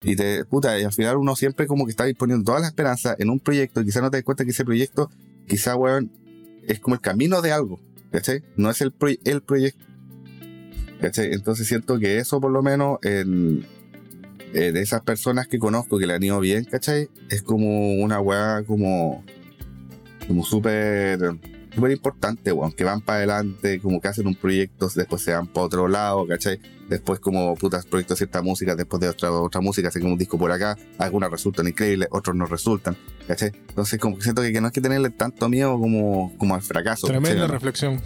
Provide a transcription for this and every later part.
Y te, puta, y al final uno siempre como que está poniendo toda la esperanza en un proyecto, y quizás no te das cuenta que ese proyecto, quizá, weón, es como el camino de algo, ¿cachai? No es el, el proyecto. ¿Cachai? Entonces siento que eso por lo menos en, de esas personas que conozco que le han ido bien, ¿cachai? Es como una weá como, como súper súper importante, weón, que van para adelante, como que hacen un proyecto, después se van para otro lado, ¿cachai? Después como putas proyectos de cierta música, después de otra, otra música, hacen como un disco por acá, algunas resultan increíbles, otros no resultan, ¿cachai? Entonces como que siento que, no hay que tenerle tanto miedo como, como al fracaso. Tremenda reflexión.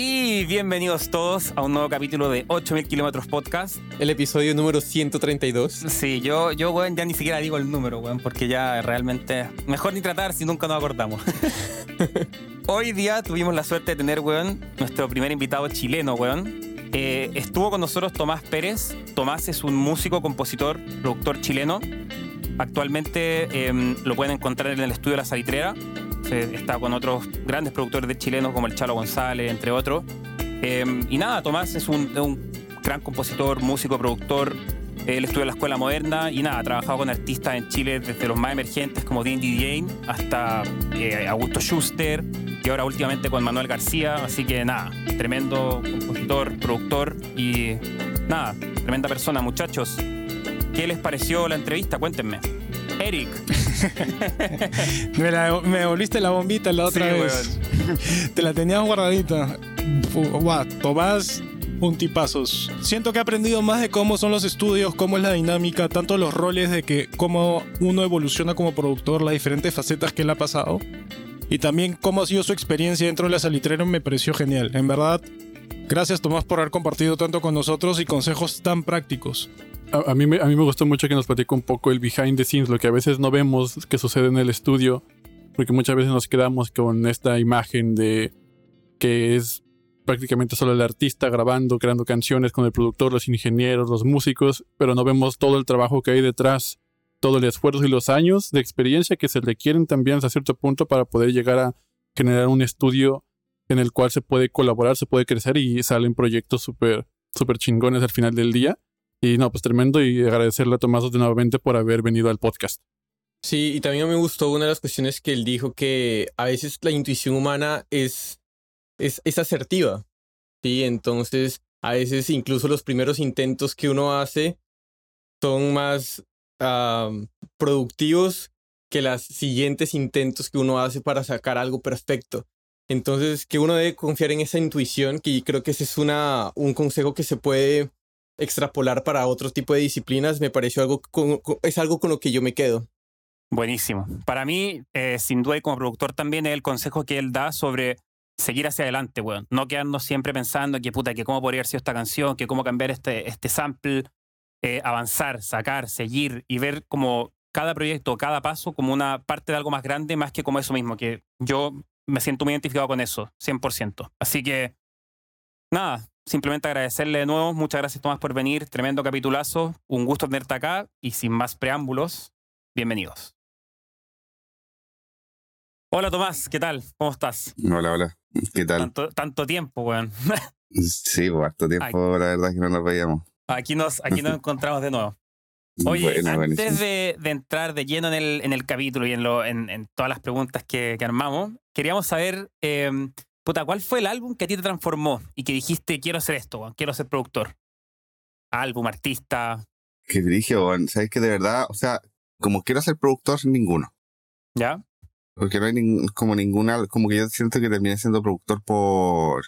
Y bienvenidos todos a un nuevo capítulo de 8000 kilómetros podcast. El episodio número 132. Sí, yo, yo, weón, ya ni siquiera digo el número, weón, porque ya realmente. Mejor ni tratar si nunca nos acordamos. Hoy día tuvimos la suerte de tener, weón, nuestro primer invitado chileno, weón. Eh, estuvo con nosotros Tomás Pérez. Tomás es un músico, compositor, productor chileno. Actualmente em, lo pueden encontrar en el estudio La Salitrera está con otros grandes productores de chilenos como el Chalo González, entre otros. Em, y nada, Tomás es un, gran compositor, músico, productor. Él estudió en la escuela moderna y nada, ha trabajado con artistas en Chile desde los más emergentes como Dean Jane hasta eh, Augusto Schuster y ahora últimamente con Manuel García. Así que nada, tremendo compositor, productor y nada, tremenda persona, muchachos. ¿Qué les pareció la entrevista? Cuéntenme. Eric. me, volviste la bombita la otra vez. Te la tenías guardadita. Wow, Tomás, un tipazos. Siento que he aprendido más de cómo son los estudios, cómo es la dinámica, tanto los roles de que cómo uno evoluciona como productor, las diferentes facetas que él ha pasado. Y también cómo ha sido su experiencia dentro de la salitrera me pareció genial. En verdad, gracias Tomás por haber compartido tanto con nosotros y consejos tan prácticos. A, mí me, a mí me gustó mucho que nos platique un poco el behind the scenes, lo que a veces no vemos que sucede en el estudio, porque muchas veces nos quedamos con esta imagen de que es prácticamente solo el artista grabando, creando canciones con el productor, los ingenieros, los músicos, pero no vemos todo el trabajo que hay detrás, todo el esfuerzo y los años de experiencia que se requieren también hasta cierto punto para poder llegar a generar un estudio en el cual se puede colaborar, se puede crecer y salen proyectos súper super chingones al final del día. Y no, pues tremendo y agradecerle a Tomás de nuevamente por haber venido al podcast. Sí, y también me gustó una de las cuestiones que él dijo que a veces la intuición humana es, es, es asertiva. Sí, entonces a veces incluso los primeros intentos que uno hace son más productivos que los siguientes intentos que uno hace para sacar algo perfecto. Entonces, que uno debe confiar en esa intuición, que creo que ese es una, un consejo que se puede extrapolar para otro tipo de disciplinas, me pareció algo, es algo con lo que yo me quedo. Buenísimo. Para mí, eh, sin duda y como productor también es el consejo que él da sobre seguir hacia adelante, weón. No quedarnos siempre pensando que puta, que cómo podría haber sido esta canción, que cómo cambiar este, este sample, eh, avanzar, sacar, seguir y ver como cada proyecto, cada paso como una parte de algo más grande, más que como eso mismo, que yo me siento muy identificado con eso, 100%. Así que, nada, simplemente agradecerle de nuevo. Muchas gracias, Tomás, por venir. Tremendo capitulazo. Un gusto tenerte acá. Y sin más preámbulos, bienvenidos. Hola, Tomás. ¿Qué tal? ¿Cómo estás? Hola, hola. ¿Qué tal? Tanto, tiempo, weón. sí, pues, harto tiempo, la verdad que no nos veíamos. Aquí nos, aquí nos encontramos de nuevo. Oye, antes de, entrar de lleno en el, en el capítulo y en, lo, en, todas las preguntas que, que armamos, queríamos saber em, Puta, ¿cuál fue el álbum que a ti te transformó y que dijiste, quiero hacer esto, quiero ser productor? Álbum, artista. Que dije, sabes que de verdad, o sea, como quiero ser productor, ninguno. ¿Ya? Porque no hay como ninguna, como que yo siento que terminé siendo productor por...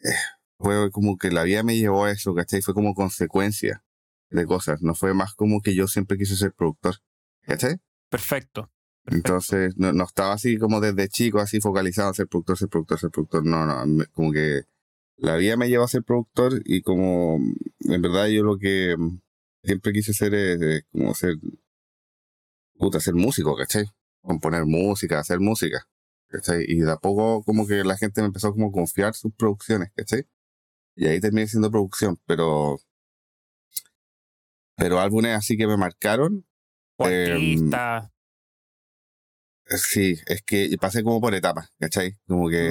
Eh, fue como que la vida me llevó a eso, ¿cachai? Fue como consecuencia de cosas, no fue más como que yo siempre quise ser productor, ¿cachai? Perfecto. Entonces, no, no, estaba así como desde chico, así focalizado a ser productor, ser productor, ser productor. No, no, como que la vida me llevó a ser productor y como en verdad yo lo que siempre quise hacer es, como ser, puta, ser músico, ¿cachai? Componer música, hacer música, ¿cachai? Y de a poco como que la gente me empezó como a confiar sus producciones, ¿cachai? Y ahí terminé siendo producción, pero... Pero álbumes así que me marcaron. Eh, Sí, es que pasé como por etapas, ¿cachai? Como que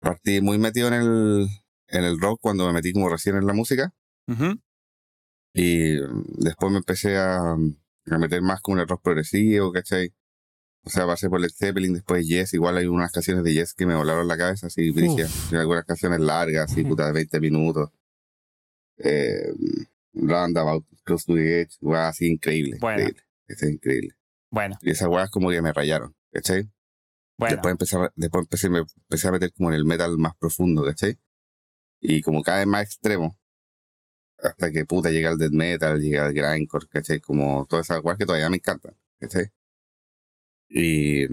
partí muy metido en el, en el rock cuando me metí como recién en la música. Y después me empecé a, a meter más con el rock progresivo, ¿cachai? O sea, pasé por el Zeppelin, después Yes, igual hay unas canciones de Yes que me volaron la cabeza, así. Y algunas canciones largas, así, puta, de 20 minutos. Eh, Roundabout, Close to the Edge, así, increíble. Bueno. Increíble. Es increíble. Bueno, Y esas weas como que me rayaron, ¿cachai? bueno. Después, empecé, a- después empecé, me empecé a meter como en el metal más profundo, ¿cachai? Y como cada vez más extremo. Hasta que puta llega el death metal, llega el grindcore, ¿cachai? Como todas esas weas que todavía me encantan, ¿cachai? Y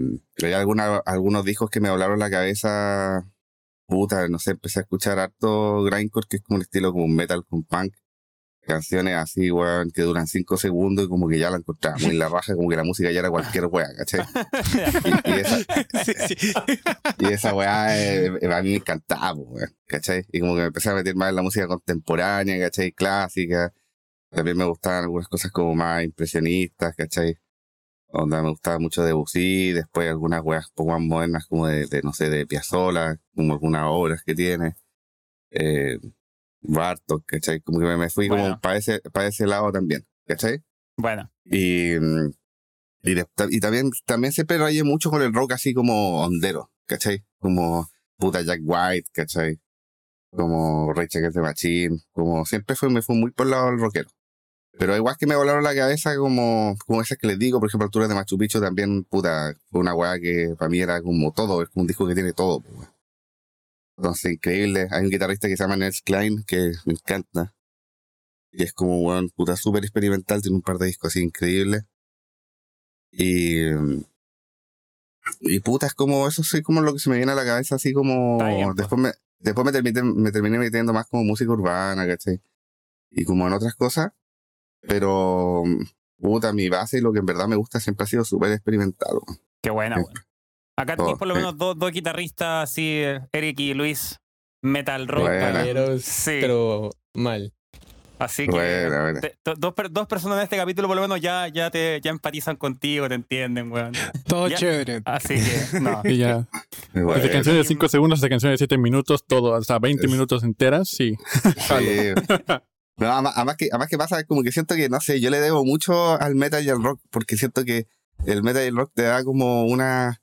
hay alguna, algunos discos que me volaron la cabeza. Puta, no sé, empecé a escuchar harto grindcore, que es como un estilo como un metal con punk. Canciones así, weón, que duran cinco segundos y como que ya la encontraba muy en la raja, como que la música ya era cualquier wea, ¿cachai? Y, y esa, Sí, sí. y esa weá eh, a mí me encantaba, weón, ¿cachai? Y como que me empecé a meter más en la música contemporánea, ¿cachai? Clásica. También me gustaban algunas cosas como más impresionistas, ¿cachai? Onda, me gustaba mucho Debussy, después algunas weas un poco más modernas como de, de, no sé, de Piazzolla, como algunas obras que tiene. Eh, Bartok, ¿cachai? Como que me, fui Bueno. como para ese, para ese lado también, ¿cachai? Bueno, Y, mm, y, de- y también, también siempre rayé mucho con el rock así como hondero, ¿cachai? Como puta Jack White, ¿cachai? Como Rage Against the Machine, como siempre fue, me fue muy por el lado del rockero. Pero igual que me volaron la cabeza como, como esas que les digo, por ejemplo, Alturas de Machu Picchu también, puta, fue una weá que para mí era como todo, es como un disco que tiene todo, pues, weón. Entonces, increíble. Hay un guitarrista que se llama Nels Klein, que me encanta. Y es como, weón, puta, súper experimental, tiene un par de discos así increíbles. Y. Y puta, es como, eso sí, como lo que se me viene a la cabeza, así como. Bien, después me, después me terminé, me terminé metiendo más como música urbana, ¿cachai? Y como en otras cosas. Pero. Puta, mi base y lo que en verdad me gusta siempre ha sido súper experimental. weón. qué buena, weón. Acá tenéis por lo menos dos, dos guitarristas así, eh, Eric y Luis, metal rock. Caballeros, Sí. pero mal. Así que Buena, buena. te- to- dos, dos personas en este capítulo por lo menos ya, ya te ya empatizan contigo, te entienden, weón. Todo Ya. chévere. Así que, no. Y ya. Bueno. Desde canciones de 5 segundos hasta canciones de 7 minutos, todo, hasta 20 Es- minutos enteras, sí. Sí. No, además, además que, además que pasa, como que siento que, no sé, yo le debo mucho al metal y al rock, porque siento que el metal y el rock te da como una.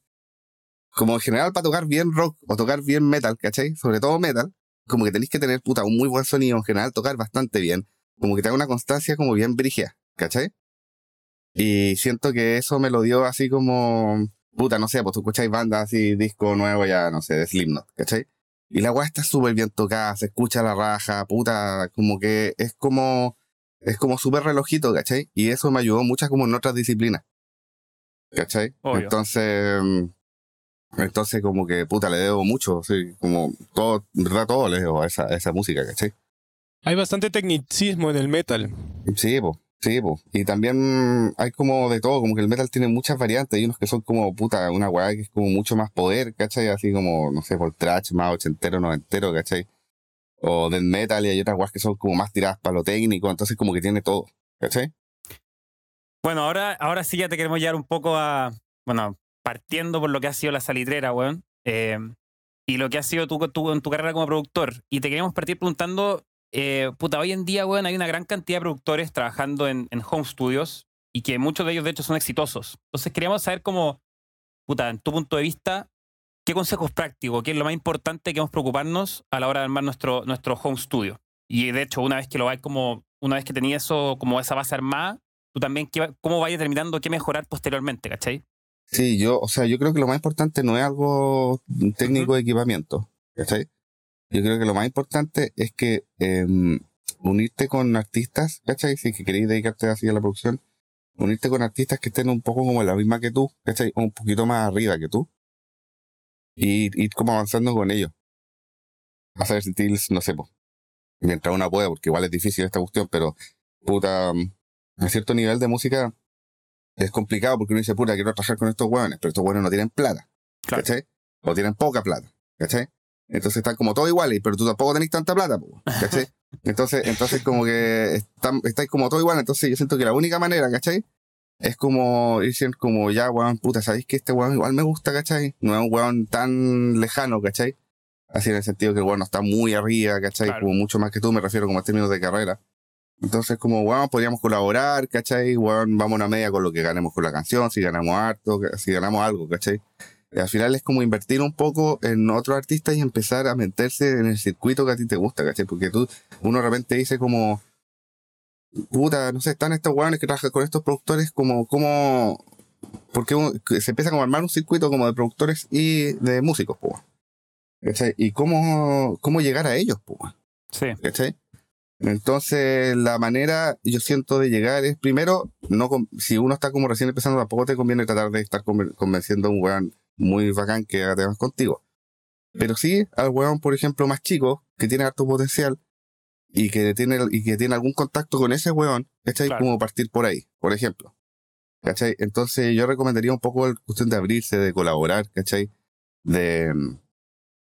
Como en general para tocar bien rock o tocar bien metal, ¿cachai? Sobre todo metal, como que tenéis que tener, puta, un muy buen sonido, en general tocar bastante bien, como que te da una constancia como bien brígida, ¿cachai? Y siento que eso me lo dio así como, puta, no sé, pues tú escucháis bandas así, disco nuevo ya, no sé, de Slipknot, ¿cachai? Y la weá está súper bien tocada, se escucha la raja, puta, como que es como, es como súper relojito, ¿cachai? Y eso me ayudó mucho como en otras disciplinas, ¿cachai? Obvio. Entonces, mm, entonces como que, puta, le debo mucho, sí, como todo, en verdad todo le debo a esa, a esa música, ¿cachai? Hay bastante tecnicismo en el metal. Sí, po, sí, po. Y también hay como de todo, como que el metal tiene muchas variantes. Hay unos que son como, puta, una weá que es como mucho más poder, ¿cachai? Así como, no sé, por trash más ochentero, noventero, ¿cachai? O del metal y hay otras weas que son como más tiradas para lo técnico, entonces como que tiene todo, ¿cachai? Bueno, ahora, ahora sí ya te queremos llevar un poco a. Bueno, partiendo por lo que ha sido la salitrera, weón. eh, y lo que ha sido tu, tu- en tu carrera como productor. Y te queríamos partir preguntando. eh, puta, hoy en día, weón, hay una gran cantidad de productores trabajando en, home studios y que muchos de ellos, de hecho, son exitosos. Entonces, queríamos saber cómo, puta, en tu punto de vista, qué consejos prácticos, qué es lo más importante que debemos preocuparnos a la hora de armar nuestro, nuestro home studio. Y de hecho, una vez que lo vais como, una vez que tenías eso, como esa base armada, tú también cómo vayas determinando qué mejorar posteriormente, ¿cachai? Sí, yo, o sea, yo creo que lo más importante no es algo técnico de equipamiento, ¿cachai? Yo creo que lo más importante es que em, unirte con artistas, ¿cachai? Si que queréis dedicarte así a la producción, unirte con artistas que estén un poco como la misma que tú, ¿cachai? O un poquito más arriba que tú. Y ir como avanzando con ellos. Hacer styles, no sé, po, mientras una pueda, porque igual es difícil esta cuestión, pero puta, a cierto nivel de música es complicado porque uno dice, puta, quiero trabajar con estos hueones, pero estos hueones no tienen plata, Claro. ¿cachai? O tienen poca plata, ¿cachai? Entonces están como todos iguales, pero tú tampoco tenés tanta plata, ¿cachai? Entonces, entonces como que están, estáis como todo igual, entonces yo siento que la única manera, ¿cachai? Es como dicen como ya, weón, puta, ¿sabéis que este weón igual me gusta, ¿cachai? No es un weón tan lejano, ¿cachai? Así en el sentido que el weón no está muy arriba, ¿cachai? Claro. Como mucho más que tú, me refiero como a términos de carrera. Entonces, como, weón, podríamos colaborar, ¿cachai? Weón, vamos a una media con lo que ganemos con la canción, si ganamos harto, si ganamos algo, ¿cachai? Y al final es como invertir un poco en otros artistas y empezar a meterse en el circuito que a ti te gusta, ¿cachai? Porque tú, uno de repente dice como, puta, no sé, están estos weones que trabajan con estos productores, como, como, porque se empieza como a armar un circuito como de productores y de músicos. ¿Cachai? Y cómo, cómo llegar a ellos, pues. Sí. ¿Cachai? Entonces, la manera, yo siento, de llegar es primero, no si uno está como recién empezando, tampoco te conviene tratar de estar convenciendo a un weón muy bacán que haga temas contigo. Pero sí al weón, por ejemplo, más chico, que tiene harto potencial y que tiene, y que tiene algún contacto con ese weón, ¿cachai? Como partir por ahí, por ejemplo. ¿Cachai? Entonces, yo recomendaría un poco la cuestión de abrirse, de colaborar, ¿cachai? De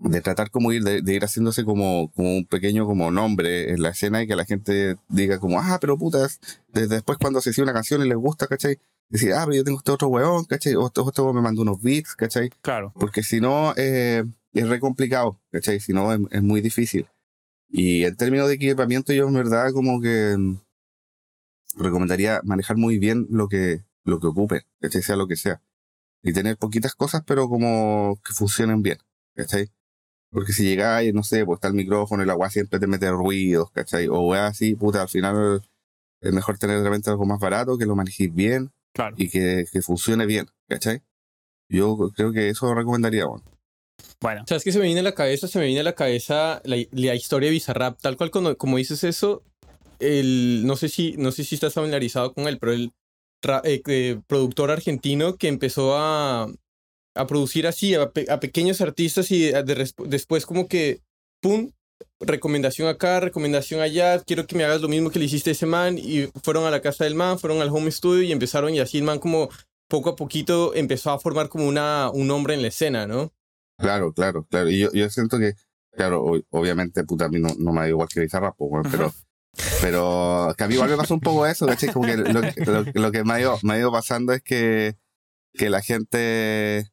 de tratar como ir, de, ir haciéndose como, como un pequeño como nombre en la escena y que la gente diga como, ah, pero putas, desde después cuando se sigue una canción y les gusta, ¿cachai? Decir, ah, pero yo tengo este otro weón, ¿cachai? O este, otro me mandó unos beats, ¿cachai? Claro. Porque si no, eh, es re complicado, ¿cachai? Si no, es, muy difícil. Y en términos de equipamiento, yo en verdad como que recomendaría manejar muy bien lo que, lo que ocupe, ¿cachai? Sea lo que sea. Y tener poquitas cosas, pero como que funcionen bien, ¿cachai? Porque si llegáis, no sé, pues está el micrófono, el agua siempre te mete ruidos, ¿cachai? O así, puta, al final es mejor tener realmente algo más barato, que lo manejéis bien claro. y que, que, funcione bien, ¿cachai? Yo creo que eso recomendaría, bueno. Bueno. ¿Sabes qué se me viene a la cabeza? Se me viene a la cabeza la, la historia de Bizarrap. Tal cual, cuando, como dices eso, el, no, sé si, no sé si estás familiarizado con él, pero el eh, eh, productor argentino que empezó a, a producir así a, pequeños artistas y después como que, ¡pum! Recomendación acá, recomendación allá, quiero que me hagas lo mismo que le hiciste a ese man y fueron a la casa del man, fueron al home studio y empezaron y así el man como poco a poquito empezó a formar como una, un nombre en la escena, ¿no? Claro, claro, claro. Y yo, yo siento que, claro, obviamente, puta, a mí no, no me da igual que Bizarrap, pero, pero que a mí igual me pasó un poco eso, ¿cachai? Como que lo, lo, que me ha, ido, me ha ido pasando es que, que la gente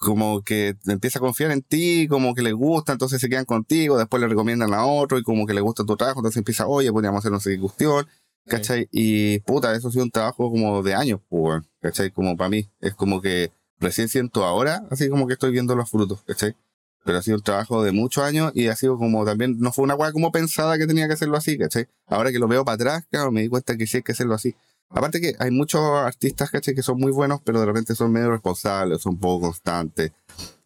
como que empieza a confiar en ti, como que le gusta, entonces se quedan contigo, después le recomiendan a otro y como que le gusta tu trabajo, entonces empieza, oye, podríamos hacer una cuestión, ¿cachai? Y puta, eso ha sido un trabajo como de años, pues, ¿cachai? Como para mí, es como que recién siento ahora, así como que estoy viendo los frutos, ¿cachai? Pero ha sido un trabajo de muchos años y ha sido como también, no fue una weá como pensada que tenía que hacerlo así, ¿cachai? Ahora que lo veo para atrás, claro, me di cuenta que sí hay que hacerlo así. Aparte que hay muchos artistas, ¿cachai? Que son muy buenos, pero de repente son medio responsables, son un poco constantes.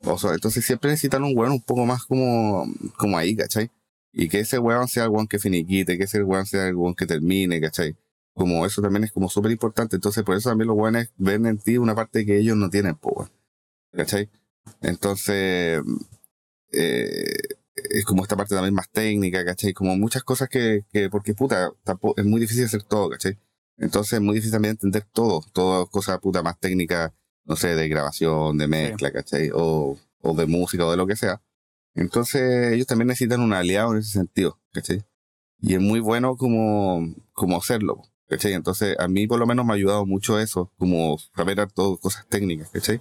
O sea, entonces siempre necesitan un weón un poco más como, como ahí, ¿cachai? Y que ese weón sea el weón que finiquite, que ese weón sea el weón que termine, ¿cachai? Como eso también es como súper importante. Entonces por eso también los weones ven en ti una parte que ellos no tienen, pues, ¿cachai? Entonces, eh, es como esta parte también más técnica, ¿cachai? Como muchas cosas que, que porque puta, tampoco, es muy difícil hacer todo, ¿cachai? Entonces es muy difícil también entender todo, todas cosas puta más técnicas, no sé, de grabación, de mezcla, ¿cachai? O, o de música o de lo que sea. Entonces ellos también necesitan un aliado en ese sentido, ¿cachai? Y es muy bueno como, como hacerlo, ¿cachai? Entonces a mí por lo menos me ha ayudado mucho eso, como saber todo cosas técnicas, ¿cachai?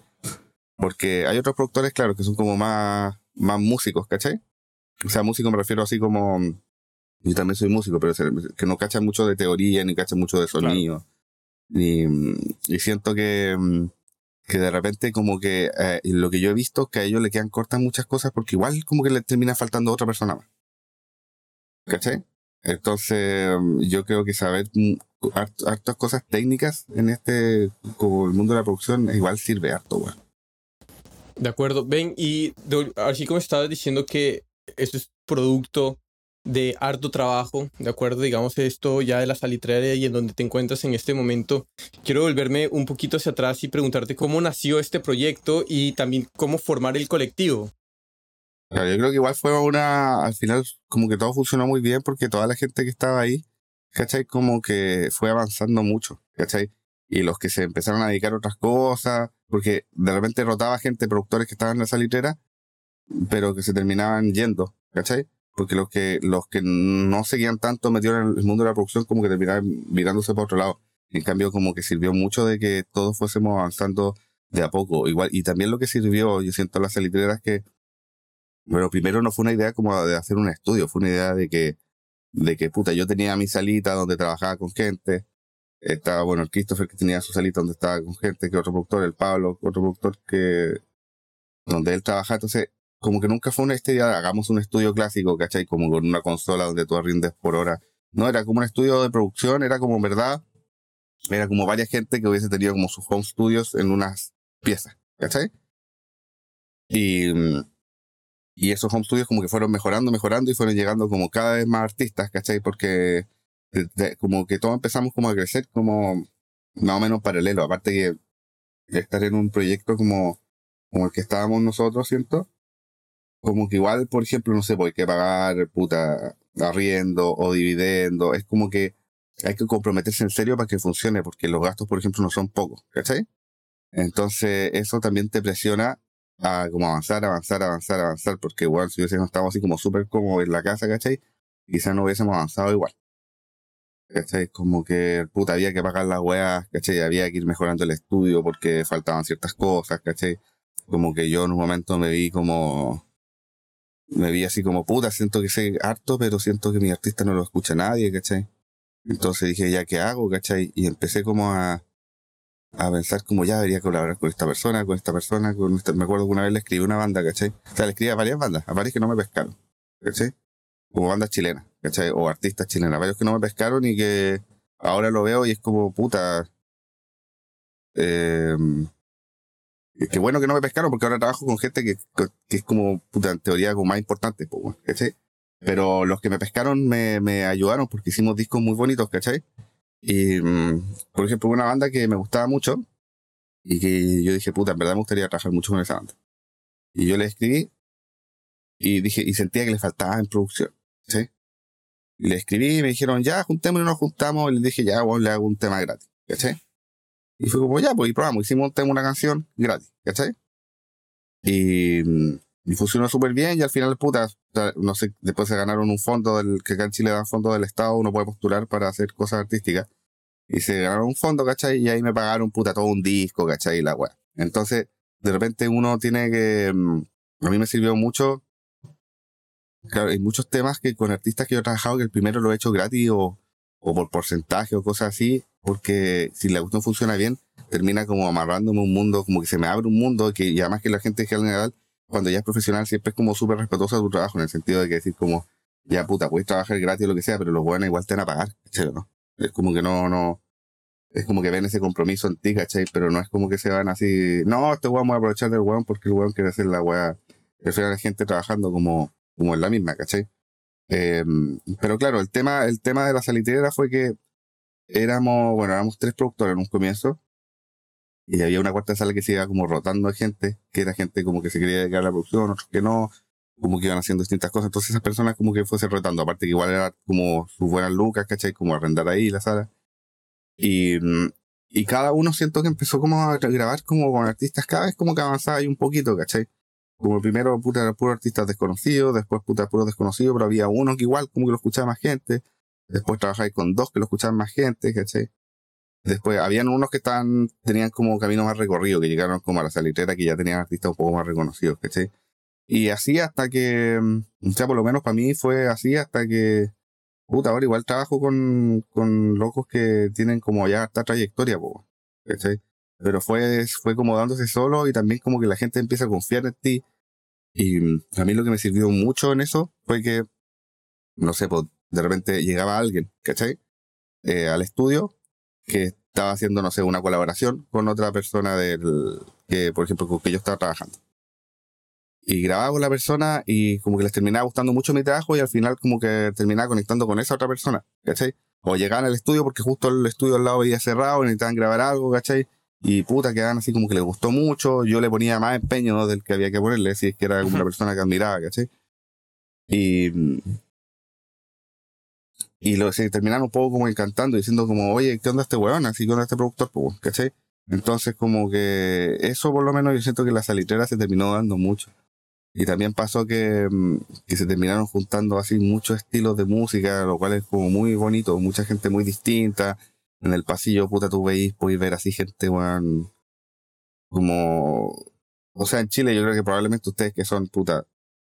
Porque hay otros productores, claro, que son como más, más músicos, ¿cachai? O sea, músico me refiero así como yo también soy músico, pero que no cacha mucho de teoría ni cacha mucho de sonido. Y, siento que, mm, que de repente como que eh, lo que yo he visto es que a ellos le quedan cortas muchas cosas porque igual como que le termina faltando otra persona más. ¿Cachai? Entonces mm, yo creo que saber mm, hartas cosas técnicas en este, como el mundo de la producción, igual sirve harto, bueno. De acuerdo. Ven, y así como estabas diciendo que esto es producto de harto trabajo, ¿de acuerdo? Digamos esto ya de la salitrera y en donde te encuentras en este momento. Quiero volverme un poquito hacia atrás y preguntarte cómo nació este proyecto y también cómo formar el colectivo. yo creo que igual fue una, al final como que todo funcionó muy bien porque toda la gente que estaba ahí, ¿cachai? Como que fue avanzando mucho, ¿cachai? Y los que se empezaron a dedicar a otras cosas, porque de repente rotaba gente, productores que estaban en la salitrera, pero que se terminaban yendo, ¿cachai? Porque los que, los que no seguían tanto metidos en el mundo de la producción como que terminaban mirándose para otro lado. En cambio, como que sirvió mucho de que todos fuésemos avanzando de a poco. Igual, y también lo que sirvió, yo siento las es que, bueno, primero no fue una idea como de hacer un estudio, fue una idea de que de que, puta, yo tenía mi salita donde trabajaba con gente. Estaba, bueno, el Christopher que tenía su salita donde estaba con gente, que otro productor, el Pablo, otro productor que, donde él trabajaba. Entonces, como que nunca fue una idea, hagamos un estudio clásico, ¿cachai? Como con una consola donde tú rindes por hora. No, era como un estudio de producción, era como, verdad, era como varias gente que hubiese tenido como sus home studios en unas piezas, ¿cachai? Y, y esos home studios como que fueron mejorando, mejorando y fueron llegando como cada vez más artistas, ¿cachai? Porque como que todos empezamos como a crecer como más o menos paralelo, aparte que estar en un proyecto como, como el que estábamos nosotros, ¿siento? Como que igual, por ejemplo, no sé, pues hay que pagar puta arriendo o dividendo, es como que hay que comprometerse en serio para que funcione, porque los gastos, por ejemplo, no son pocos, ¿cachai? Entonces, eso también te presiona a como avanzar, avanzar, avanzar, avanzar, porque igual si hubiésemos estado así como súper cómodos en la casa, ¿cachai? Quizás no hubiésemos avanzado igual. ¿Cachai? Como que, puta, había que pagar las weas, ¿cachai? Había que ir mejorando el estudio porque faltaban ciertas cosas, ¿cachai? Como que yo en un momento me vi como, me vi así como, puta, siento que sé harto, pero siento que mi artista no lo escucha nadie, ¿cachai? Entonces dije, ¿ya qué hago, cachai? Y empecé como a, a pensar como ya debería colaborar con esta persona, con esta persona, con esta... Me acuerdo que una vez le escribí una banda, ¿cachai? O sea, le escribí a varias bandas, a varias que no me pescaron, ¿cachai? Como bandas chilenas, ¿cachai? O artistas chilenas, varios que no me pescaron y que ahora lo veo y es como, puta... Eh, qué bueno que no me pescaron porque ahora trabajo con gente que, que es como, puta, en teoría como más importante, ¿cachai? Pero los que me pescaron me, me ayudaron porque hicimos discos muy bonitos, ¿cachai? Y, mm, por ejemplo, una banda que me gustaba mucho y que yo dije, puta, en verdad me gustaría trabajar mucho con esa banda. Y yo le escribí y dije, y sentía que le faltaba en producción, ¿sí? Y le escribí y me dijeron, ya, juntémonos, nos juntamos. Y le dije, ya, vos le hago un tema gratis, ¿cachai? Y fue como, ya, pues, y probamos, hicimos un tema, una canción gratis, ¿cachai? Y, mm, y funcionó súper bien y al final, puta, no sé, después se ganaron un fondo del, que acá en Chile dan fondo del Estado, uno puede postular para hacer cosas artísticas. Y se ganaron un fondo, ¿cachai? Y ahí me pagaron, puta, todo un disco, ¿cachai? Y la weá. Entonces, de repente uno tiene que, mm, a mí me sirvió mucho, claro, hay muchos temas que con artistas que yo he trabajado que el primero lo he hecho gratis o, o por porcentaje o cosas así, porque si la cuestión funciona bien, termina como amarrándome un mundo, como que se me abre un mundo que y además que la gente en general cuando ya es profesional siempre es como súper respetuoso de tu trabajo, en el sentido de que decir como, ya puta, puedes trabajar gratis o lo que sea, pero los buenos igual te van a pagar, ¿cachai? ¿no? Es como que no, no, es como que ven ese compromiso en ti, ¿cachai? Pero no es como que se van así, no, este weón voy a aprovechar del weón porque el weón quiere hacer la weá, prefiero a la gente trabajando como, como en la misma, ¿cachai? Em, pero claro, el tema, el tema de la salitera fue que éramos, bueno, éramos tres productores en un comienzo, y había una cuarta sala que se iba como rotando de gente, que era gente como que se quería dedicar a la producción, otros que no, como que iban haciendo distintas cosas. Entonces esas personas como que fuese rotando, aparte que igual era como sus buenas lucas, ¿cachai? Como arrendar ahí la sala. Y, y cada uno siento que empezó como a grabar como con artistas cada vez como que avanzaba ahí un poquito, ¿cachai? Como primero puta era puro artistas desconocidos, después puta puro desconocido, pero había uno que igual como que lo escuchaba más gente. Después trabajáis con dos que lo escuchaban más gente, ¿cachai? Después, habían unos que estaban, tenían como camino más recorrido, que llegaron como a la salitrera, que ya tenían artistas un poco más reconocidos, ¿cachai? Y así hasta que, mm, o sea, por lo menos para mí fue así hasta que, puta, ahora igual trabajo con, con locos que tienen como ya esta trayectoria, ¿cachai? Pero fue, fue como dándose solo y también como que la gente empieza a confiar en ti. Y mm, a mí lo que me sirvió mucho en eso fue que, no sé, pues de repente llegaba alguien, ¿cachai? Eh, al estudio que estaba haciendo, no sé, una colaboración con otra persona del que, por ejemplo, con que yo estaba trabajando. Y grababa con la persona y como que les terminaba gustando mucho mi trabajo y al final como que terminaba conectando con esa otra persona, ¿cachai? O llegaban al estudio porque justo el estudio al lado había cerrado y necesitaban grabar algo, ¿cachai? Y puta, quedaban así como que les gustó mucho, yo le ponía más empeño del que había que ponerle, si es que era como una persona que admiraba, ¿cachai? Y, y lo, se terminaron un poco como encantando, diciendo como, oye, ¿qué onda este weón? Así, ¿qué onda este productor? Pues, ¿cachai? Entonces, como que eso por lo menos yo siento que la salitrera se terminó dando mucho. Y también pasó que, mm, que se terminaron juntando así muchos estilos de música, lo cual es como muy bonito, mucha gente muy distinta. En el pasillo, puta, tú veis, podéis ver así gente, weón, como... O sea, en Chile yo creo que probablemente ustedes que son, puta,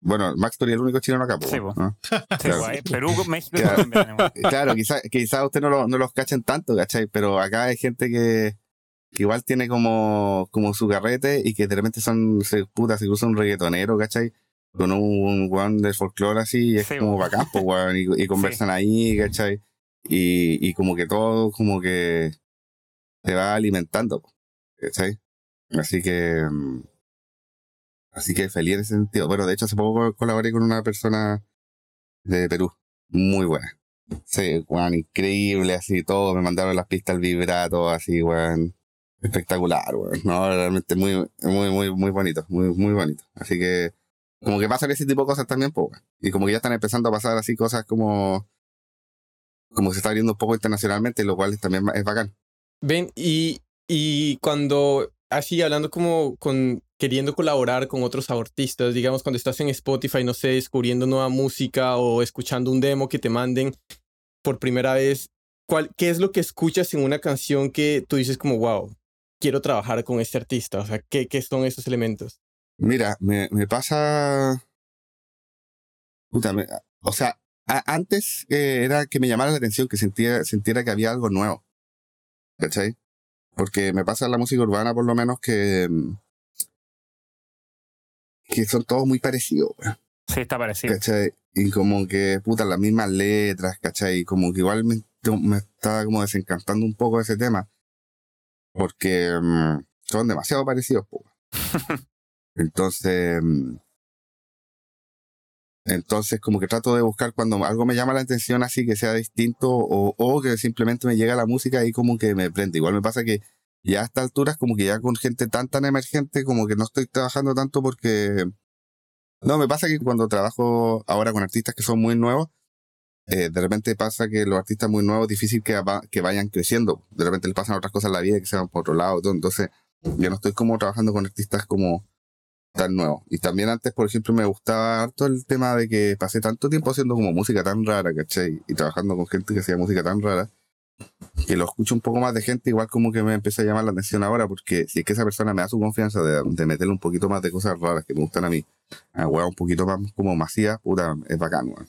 Bueno, Max Tori es el único chileno acá, Sí. ¿no? Sí, Claro. pues, Perú, México Claro. Claro, quizás quizá usted no, lo- no los cachen tanto, ¿cachai? Pero acá hay gente que, que igual tiene como, como su carrete y que de repente son, se puta, se cruza un reggaetonero, ¿cachai? Con un, weón de folclore así, y es Sí, como bacán, pues, weón, y, y conversan ahí, ¿cachai? Y, y como que todo, como que se va alimentando, ¿cachai? Así que, mm, así que feliz en ese sentido. Bueno, de hecho, hace poco colaboré con una persona de Perú, muy buena. Sí, weón, increíble, así todo. Me mandaron las pistas al vibrato, así, weón. Espectacular, weón. No, realmente muy, muy, muy, muy bonito, muy, muy bonito. Así que, como que pasan ese tipo de cosas también, pues. Y como que ya están empezando a pasar así cosas como, como se está abriendo un poco internacionalmente, lo cual también es bacán. Ven, y, y cuando, así hablando como con, queriendo colaborar con otros artistas, digamos cuando estás en Spotify, no sé, descubriendo nueva música o escuchando un demo que te manden por primera vez, ¿cuál, ¿qué es lo que escuchas en una canción que tú dices como, wow, quiero trabajar con este artista? O sea, ¿qué, qué son esos elementos? Mira, me, me pasa. Puta, me- o sea, a- antes eh, era que me llamara la atención, que sentía, sintiera que había algo nuevo. ¿Cachai? Porque me pasa en la música urbana, por lo menos, que. mm, que son todos muy parecidos, weón, Sí, está parecido. ¿cachai? Y como que, puta, las mismas letras, ¿cachai? Y como que igual me, me estaba como desencantando un poco ese tema. Porque mm, son demasiado parecidos, po, weón. Entonces, mm, entonces como que trato de buscar cuando algo me llama la atención así que sea distinto o, o que simplemente me llega la música y como que me prende. Igual me pasa que ya a estas alturas como que ya con gente tan tan emergente como que no estoy trabajando tanto porque... No, me pasa que cuando trabajo ahora con artistas que son muy nuevos, eh, de repente pasa que los artistas muy nuevos difícil que, va- que vayan creciendo. De repente les pasan otras cosas en la vida que se van por otro lado. todo. Entonces, yo no estoy como trabajando con artistas como tan nuevos. Y también antes, por ejemplo, me gustaba harto el tema de que pasé tanto tiempo haciendo como música tan rara, ¿cachai? Y trabajando con gente que hacía música tan rara, que lo escucho un poco más de gente, igual como que me empieza a llamar la atención ahora, porque si es que esa persona me da su confianza de, de meterle un poquito más de cosas raras que me gustan a mí, a hueá un poquito más como masía, puta, es bacán, weón.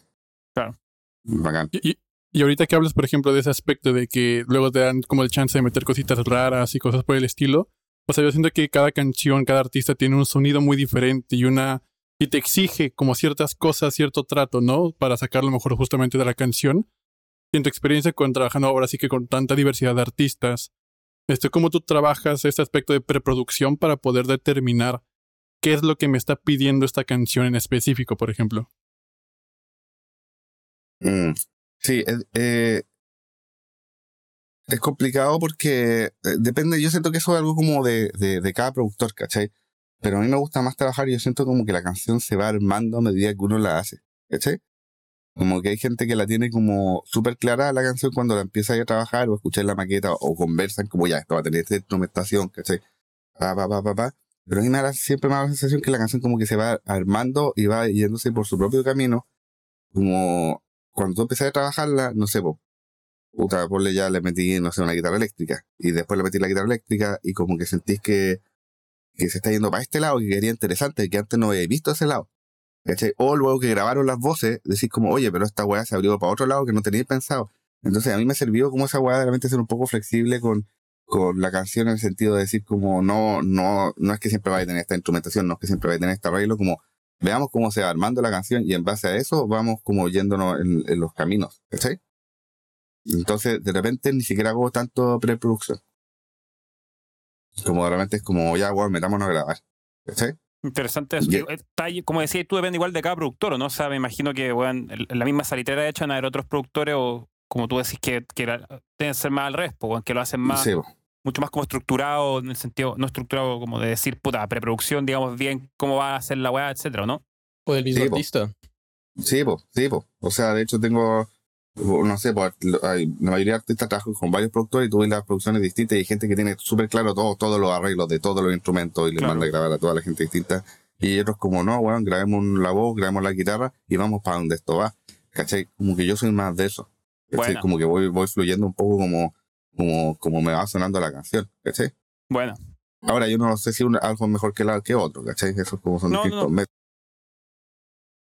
Claro. Bacán. Y, y- y ahorita que hablas, por ejemplo, de ese aspecto de que luego te dan como el chance de meter cositas raras y cosas por el estilo, o sea, yo siento que cada canción, cada artista tiene un sonido muy diferente y una y te exige como ciertas cosas, cierto trato, ¿no? Para sacar lo mejor justamente de la canción. Y en tu experiencia con trabajando ahora sí que con tanta diversidad de artistas, este, ¿cómo tú trabajas este aspecto de preproducción para poder determinar qué es lo que me está pidiendo esta canción en específico, por ejemplo? Mm, Sí, es, eh, es complicado porque eh, depende, yo siento que eso es algo como de, de, de cada productor, ¿cachai? Pero a mí me gusta más trabajar y yo siento como que la canción se va armando a medida que uno la hace, ¿cachai? Como que hay gente que la tiene como súper clara la canción cuando la empieza a trabajar o escuchar la maqueta o conversan como ya, esto va a tener esta instrumentación, ¿cachai? Pa, pa, pa, pa, pa. Pero a mí me siempre me da la sensación que la canción como que se va armando y va yéndose por su propio camino. Como cuando tú a trabajarla, no sé, po, puta, ponle ya, le metí, no sé, una guitarra eléctrica. Y después le metí la guitarra eléctrica y como que sentís que, que se está yendo para este lado, que quería interesante, que antes no había visto ese lado. ¿Cachai? O luego que grabaron las voces, decís como, oye, pero esta weá se abrió para otro lado que no teníais pensado. Entonces a mí me sirvió como esa weá de repente ser un poco flexible con, con la canción en el sentido de decir como, no, no, no es que siempre vaya a tener esta instrumentación, no es que siempre vaya a tener este arreglo, como veamos cómo se va armando la canción y en base a eso vamos como yéndonos en, en los caminos, ¿cachai? Entonces, de repente ni siquiera hago tanto preproducción. Como de es como, ya, bueno, metámonos a grabar, ¿cachai? Interesante eso. Digo, está ahí, como decías tú, depende igual de cada productor, ¿o ¿no? O sea, me imagino que, weón, en la misma salitera de hecho van a haber otros productores o, como tú decís, que, que la- deben ser más al revés, po, weón, que lo hacen más, Sí, mucho más como estructurado, en el sentido, no estructurado como de decir, puta, preproducción, digamos bien cómo va a hacer la weá, etcétera, ¿o ¿no? O del mismo Sí, po. artista. Sí, po, sí, po. O sea, de hecho tengo, no sé, hay- la mayoría de artistas trabajan con varios productores y tú ves las producciones distintas y hay gente que tiene súper claro todo, todos los arreglos de todos los instrumentos y Claro. manda a grabar a toda la gente distinta. Y otros como, no, bueno, grabemos la voz, grabemos la guitarra y vamos para donde esto va. ¿Cachai? Como que yo soy más de eso. ¿Cachai? Buena. Como que voy, voy fluyendo un poco como, como, como me va sonando la canción. ¿Cachai? Bueno, Ahora, yo no sé si un- algo es mejor que, la, que otro, ¿cachai? Eso es como son no, distintos no.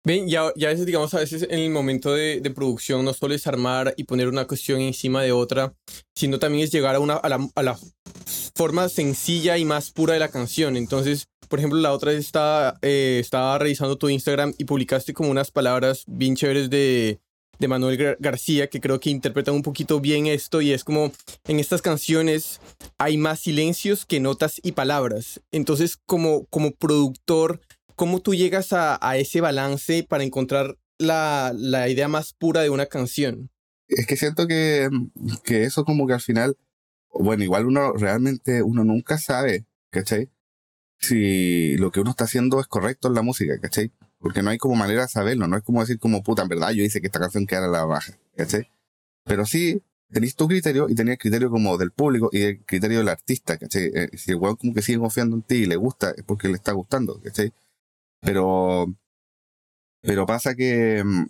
Ven, ya, ya a veces, digamos, a veces en el momento de, de, producción no solo es armar y poner una cuestión encima de otra, sino también es llegar a, una, a, la, a la forma sencilla y más pura de la canción. Entonces, por ejemplo, la otra estaba, eh, estaba revisando tu Instagram y publicaste como unas palabras bien chéveres de, de Manuel Gar García que creo que interpretan un poquito bien esto y es como en estas canciones hay más silencios que notas y palabras. Entonces, como, como productor, ¿cómo tú llegas a, a ese balance para encontrar la, la, idea más pura de una canción? Es que siento que, que eso como que al final, bueno, igual uno realmente, uno nunca sabe, ¿cachai? Si lo que uno está haciendo es correcto en la música, ¿cachai? Porque no hay como manera de saberlo, no es como decir como puta, en verdad yo hice que esta canción quedara la baja, ¿cachai? Pero sí, tenéis tu criterio y tenéis el criterio como del público y el criterio del artista, ¿cachai? Eh, si el weón como que sigue confiando en ti y le gusta, es porque le está gustando, ¿cachai? Pero, pero pasa que, mm,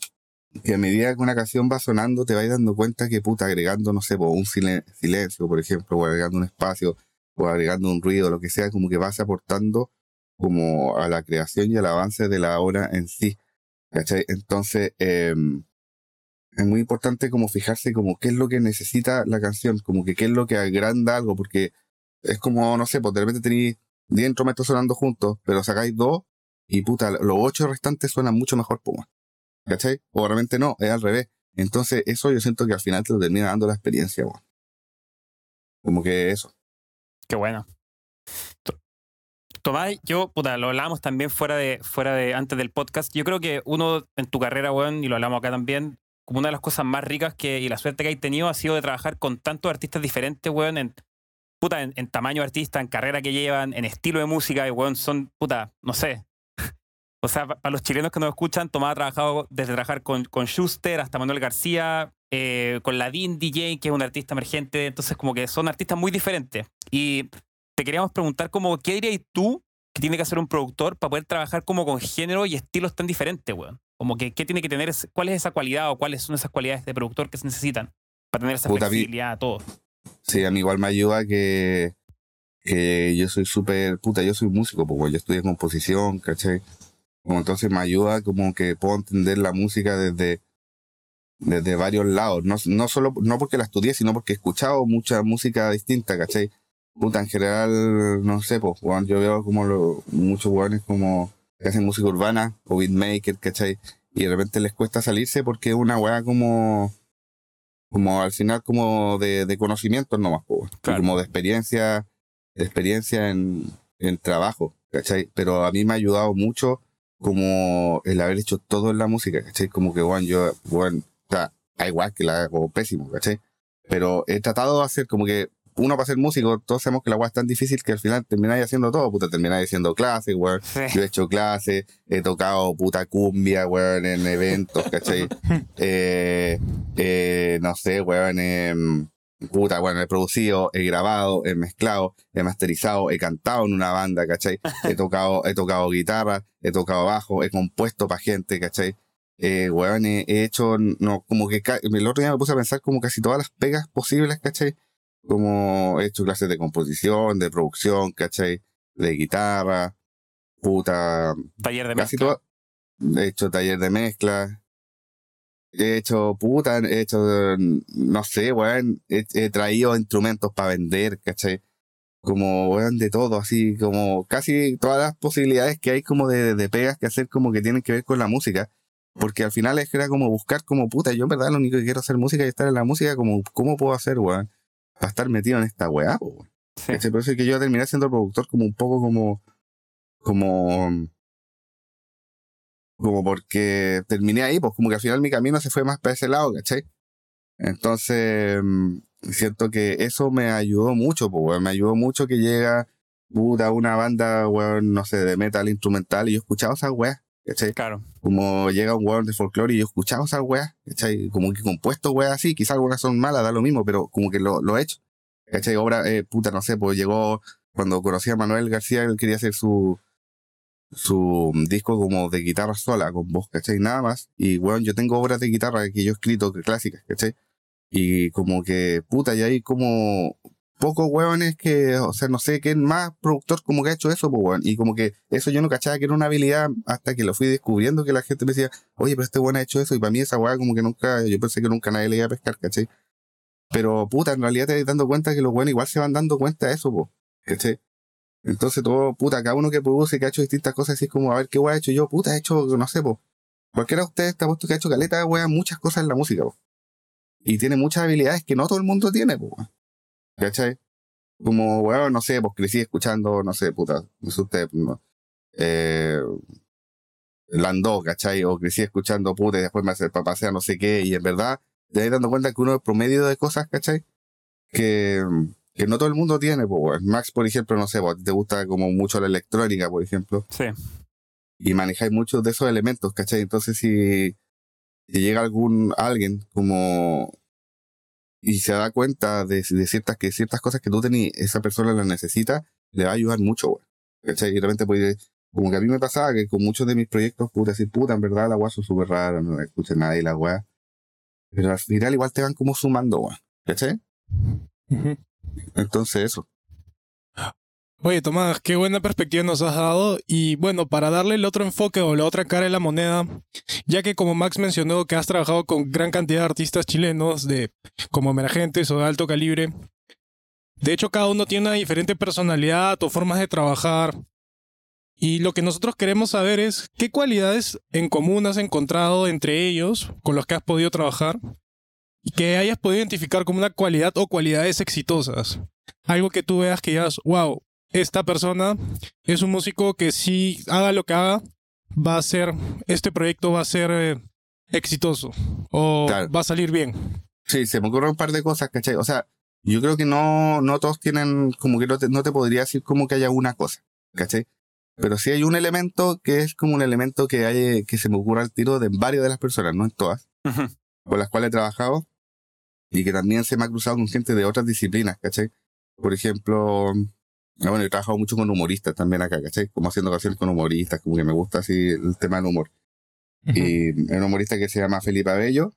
que a medida que una canción va sonando, te vas dando cuenta que, puta, agregando, no sé, un silencio, por ejemplo, o agregando un espacio, o agregando un ruido, lo que sea, como que vas aportando como a la creación y al avance de la obra en sí. ¿cachai? Entonces, eh, es muy importante como fijarse como qué es lo que necesita la canción, como que qué es lo que agranda algo, porque es como, no sé, pues de repente tenéis 10 instrumentos sonando juntos, pero sacáis dos y puta, los ocho restantes suenan mucho mejor, pues, ¿cachai? O realmente no, es al revés. Entonces, eso yo siento que al final te lo termina dando la experiencia, bueno. Como que eso. Qué bueno. Tomás, yo, puta, lo hablábamos también fuera de, fuera de, antes del podcast. Yo creo que uno en tu carrera, weón, y lo hablamos acá también, como una de las cosas más ricas que, y la suerte que hay tenido ha sido de trabajar con tantos artistas diferentes, weón, en, puta, en, en tamaño de artista, en carrera que llevan, en estilo de música, y weón, son, puta, no sé, o sea, para los chilenos que nos escuchan, Tomás ha trabajado desde trabajar con, con Schuster hasta Manuel García, eh, con Ladin DJ, que es un artista emergente. Entonces, como que son artistas muy diferentes. Y te queríamos preguntar, como, ¿qué dirías tú que tiene que hacer un productor para poder trabajar como con género y estilos tan diferentes, weón? Como que, ¿qué tiene que tener? ¿Cuál es esa cualidad o cuáles son esas cualidades de productor que se necesitan para tener esa Puta, flexibilidad, todo? Sí, a mí igual me ayuda que, que yo soy súper, puta, yo soy músico, porque yo estudié composición, ¿cachai? Como entonces me ayuda como que puedo entender la música desde, desde varios lados. No, no solo, no porque la estudié, sino porque he escuchado mucha música distinta, ¿cachai? Puta, en general, no sé, pues, yo veo como lo, muchos jugadores como que hacen música urbana o beatmaker, ¿cachai? Y de repente les cuesta salirse porque es una weá como, como al final como de, de conocimiento nomás, pues, como de experiencia, de experiencia en, en trabajo, ¿cachai? Pero a mí me ha ayudado mucho como el haber hecho todo en la música, ¿cachai? Como que, bueno, yo, bueno, o sea, igual que la hago pésimo, ¿cachai? Pero he tratado de hacer como que uno para ser músico, todos sabemos que la weá es tan difícil que al final termináis haciendo todo, puta, termináis haciendo clases, weón. Yo he hecho clases, he tocado puta cumbia, weón, en eventos, ¿cachai? eh, eh, no sé, weón, en puta, bueno, he producido, he grabado, he mezclado, he masterizado, he cantado en una banda, ¿cachai? He tocado, he tocado guitarra, he tocado bajo, he compuesto para gente, ¿cachai? Eh, weón, he, hecho, no, como que el otro día me puse a pensar como casi todas las pegas posibles, ¿cachai? Como he hecho clases de composición, de producción, ¿cachai? De guitarra, puta. Taller de mezcla. he hecho taller de mezcla, He hecho puta, he hecho, no sé, weón, he, traído instrumentos para vender, ¿cachai? Como, weón, de todo, así como casi todas las posibilidades que hay como de, de pegas que hacer como que tienen que ver con la música. Porque al final es que era como buscar como puta, yo en verdad lo único que quiero hacer música y estar en la música, como, ¿cómo puedo hacer, weón? Para estar metido en esta weá, weón. Sí. Por eso es que yo terminé siendo productor como un poco como, como, como porque terminé ahí, pues como que al final mi camino se fue más para ese lado, ¿cachai? Entonces, mm, siento que eso me ayudó mucho, pues, me ayudó mucho que llega puta, una banda, weón, no sé, de metal instrumental y yo escuchaba esas weas, ¿cachai? Claro. Como llega un weón de folclore y yo escuchaba esas weas, ¿cachai? Como que compuesto weas así, quizás algunas son malas, da lo mismo, pero como que lo, lo he hecho, ¿cachai? Obra, eh, puta, no sé, pues llegó, cuando conocí a Manuel García, él quería hacer su, su disco como de guitarra sola, con voz, ¿cachai? Nada más. Y bueno, yo tengo obras de guitarra que yo he escrito clásicas, ¿cachai? Y como que, puta, y ahí como, pocos hueones que, o sea, no sé quién más productor como que ha hecho eso, pues, weón. Y como que eso yo no cachaba que era una habilidad hasta que lo fui descubriendo que la gente me decía, oye, pero este weón ha hecho eso. Y para mí esa weá como que nunca, yo pensé que nunca nadie le iba a pescar, ¿cachai? Pero puta, en realidad te vas dando cuenta que los buenos igual se van dando cuenta de eso, pues, ¿cachai? Entonces todo, puta, cada uno que produce, que ha hecho distintas cosas, así es como, a ver qué weá he hecho yo, puta, he hecho, no sé, pues. Cualquiera de ustedes está puesto que ha hecho caleta weá muchas cosas en la música, pues. Y tiene muchas habilidades que no todo el mundo tiene, pues. ¿Cachai? Como, weón, no sé, pues crecí escuchando, no sé, puta, no sé usted, no, eh, Landó, ¿cachai? O crecí escuchando puta y después me hace papá sea no sé qué, y en verdad te vas dando cuenta que uno es promedio de cosas, ¿cachai? Que, que no todo el mundo tiene, pues, Max, por ejemplo, no sé, pues, te gusta como mucho la electrónica, por ejemplo. Sí. Y manejáis muchos de esos elementos, ¿cachai? Entonces, si, si llega algún, alguien como, y se da cuenta de, de, ciertas, que ciertas cosas que tú tenías, esa persona las necesita, le va a ayudar mucho, güey. ¿Cachai? Y realmente, pues, como que a mí me pasaba que con muchos de mis proyectos, pude decir, puta, en verdad la weá son súper rara, no la escucha nadie la weá. Pero al final igual te van como sumando, güey. ¿Cachai? Entonces, eso. Oye, Tomás, qué buena perspectiva nos has dado. Y bueno, para darle el otro enfoque o la otra cara de la moneda, ya que como Max mencionó que has trabajado con gran cantidad de artistas chilenos, de como emergentes o de alto calibre, de hecho cada uno tiene una diferente personalidad o formas de trabajar. Y lo que nosotros queremos saber es qué cualidades en común has encontrado entre ellos con los que has podido trabajar que hayas podido identificar como una cualidad o cualidades exitosas. Algo que tú veas que digas, wow, esta persona es un músico que si haga lo que haga, va a ser, este proyecto va a ser eh, exitoso o Claro. va a salir bien. Sí, se me ocurren un par de cosas, ¿cachai? O sea, yo creo que no, no todos tienen, como que no te, no te podría decir como que haya una cosa, ¿cachai? Pero sí hay un elemento que es como un elemento que hay, que se me ocurre al tiro de varias de las personas, no en todas, Ujú. con las cuales he trabajado y que también se me ha cruzado con gente de otras disciplinas, ¿cachai? Por ejemplo, ah, bueno, he trabajado mucho con humoristas también acá, ¿cachai? Como haciendo canciones con humoristas, como que me gusta así el tema del humor. Y hay un humorista que se llama Felipe Abello,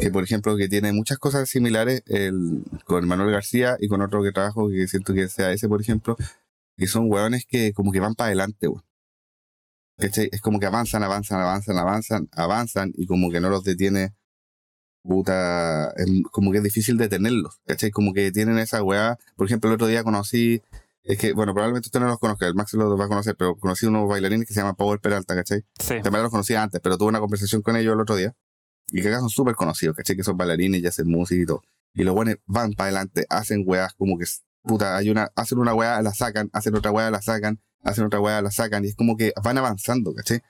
que por ejemplo que tiene muchas cosas similares el, con Manuel García y con otro que trabajo que siento que sea ese, por ejemplo, que son hueones que como que van para adelante, weón. ¿Cachai? Es como que avanzan, avanzan, avanzan, avanzan, avanzan y como que no los detiene puta, como que es difícil detenerlos, ¿cachai? Como que tienen esa weá, por ejemplo el otro día conocí, es que, bueno, probablemente usted no los conozca, el Max lo va a conocer, pero conocí unos bailarines que se llaman Power Peralta, ¿cachai? Sí. También los conocía antes, pero tuve una conversación con ellos el otro día. Y que acá son súper conocidos, ¿cachai? Que son bailarines y hacen música y todo. Y los buenos van para adelante, hacen weas como que, puta, hay una, hacen una wea, la sacan, hacen otra wea, la sacan, hacen otra wea, la sacan. Y es como que van avanzando, ¿cachai?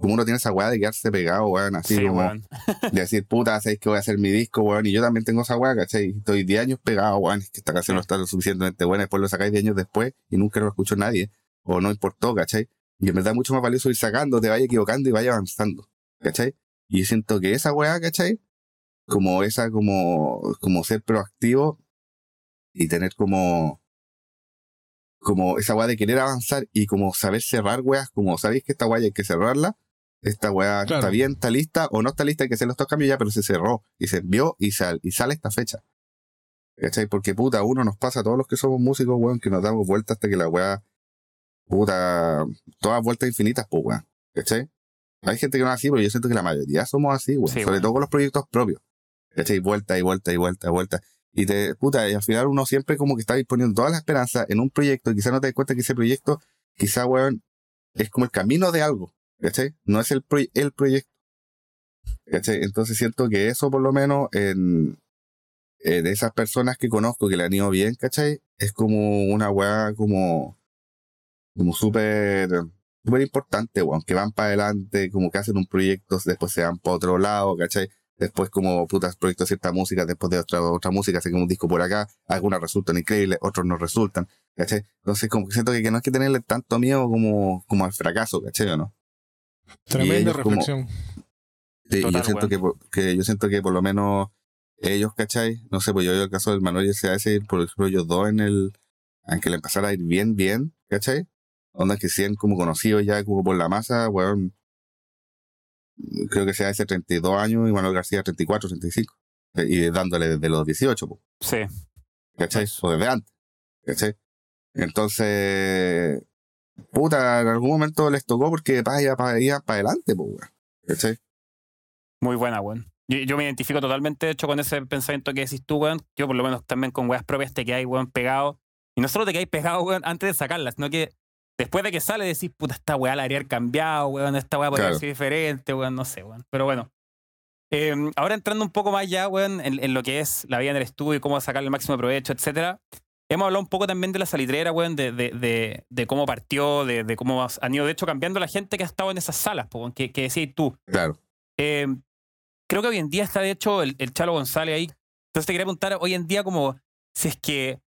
Como uno tiene esa wea de quedarse pegado, weón, así Sí, como weón. de decir, puta, sabéis que voy a hacer mi disco, weón. Y yo también tengo esa wea, ¿cachai? Estoy 10 años pegado, weón. Es que esta canción no está lo suficientemente buena. Después lo sacáis 10 años después y nunca lo escuchó nadie. O no importó, ¿cachai? Y en verdad mucho más valioso ir sacando, te vaya equivocando y vaya avanzando, ¿cachai? Y siento que esa weá, ¿cachai? Como esa, como, como ser proactivo y tener como, como esa weá de querer avanzar y como saber cerrar weas, como sabéis que esta weá hay que cerrarla, esta weá Claro. está bien, está lista o no está lista, hay que hacer los dos cambios ya, pero se cerró y se envió y, sal, y sale esta fecha. ¿Cachai? Porque puta, uno nos pasa a todos los que somos músicos, weón, que nos damos vueltas hasta que la weá, puta, todas vueltas infinitas, pues weón. ¿Cachai? Hay gente que no es así, pero yo siento que la mayoría somos así, weón. Sí, Sobre weón. todo con los proyectos propios. ¿Cachai? Vuelta y vuelta y vuelta y vuelta. Y te, puta, y al final uno siempre como que está poniendo toda la esperanza en un proyecto y quizás no te das cuenta que ese proyecto, quizá, weón, es como el camino de algo. ¿Cachai? No es el, proy- el proyecto. ¿Cachai? Entonces siento que eso por lo menos en, eh, de esas personas que conozco que le han ido bien, ¿cachai? Es como una weá como, como súper, importante, weón, que van para adelante, como que hacen un proyecto, después se van para otro lado, ¿cachai? Después como putas proyectos cierta música, después de otra, otra música, hacen un disco por acá, algunas resultan increíbles, otros no resultan, ¿cachai? Entonces como que siento que, que no hay que tenerle tanto miedo como, como al fracaso, ¿cachai o no? Tremenda como- reflexión. Sí, Total, yo siento que, por- que yo siento que por lo menos ellos, ¿cachai? No sé, pues yo veo el caso del Manuel y CAS, por ejemplo, ellos dos en el, aunque le empezara a ir bien, bien, ¿cachai? Onda que sean como conocidos ya como por la masa, weón. Creo que sea ese 32 años y Manuel García 34, 35. eh, Y dándole desde los 18, pues. Sí. ¿cachai? O desde antes, ¿cachai? Entonces, puta, en algún momento les tocó porque vaya para para adelante, pues, weón. ¿cachai? Muy buena, weón. Yo, yo me identifico totalmente, de hecho, con ese pensamiento que decís tú, weón. Yo, por lo menos, también con weas propias te quedáis, weón, pegado. Y no solo te quedáis pegado, weón, antes de sacarlas, sino que después de que sale decís, puta, esta weá la haría cambiado, weón, esta weá podría Claro. ser diferente, weón, no sé, weón. Pero bueno. Eh, ahora entrando un poco más ya, weón, en, en lo que es la vida en el estudio y cómo sacarle el máximo provecho, etcétera. Hemos hablado un poco también de la salitrera, weón, de, de, de, de cómo partió, de, cómo han ido, de hecho, cambiando la gente que ha estado en esas salas, weón, que, que decís tú. Claro. Eh, creo que hoy en día está, de hecho, el, el Chalo González ahí. Entonces te quería preguntar hoy en día como si es que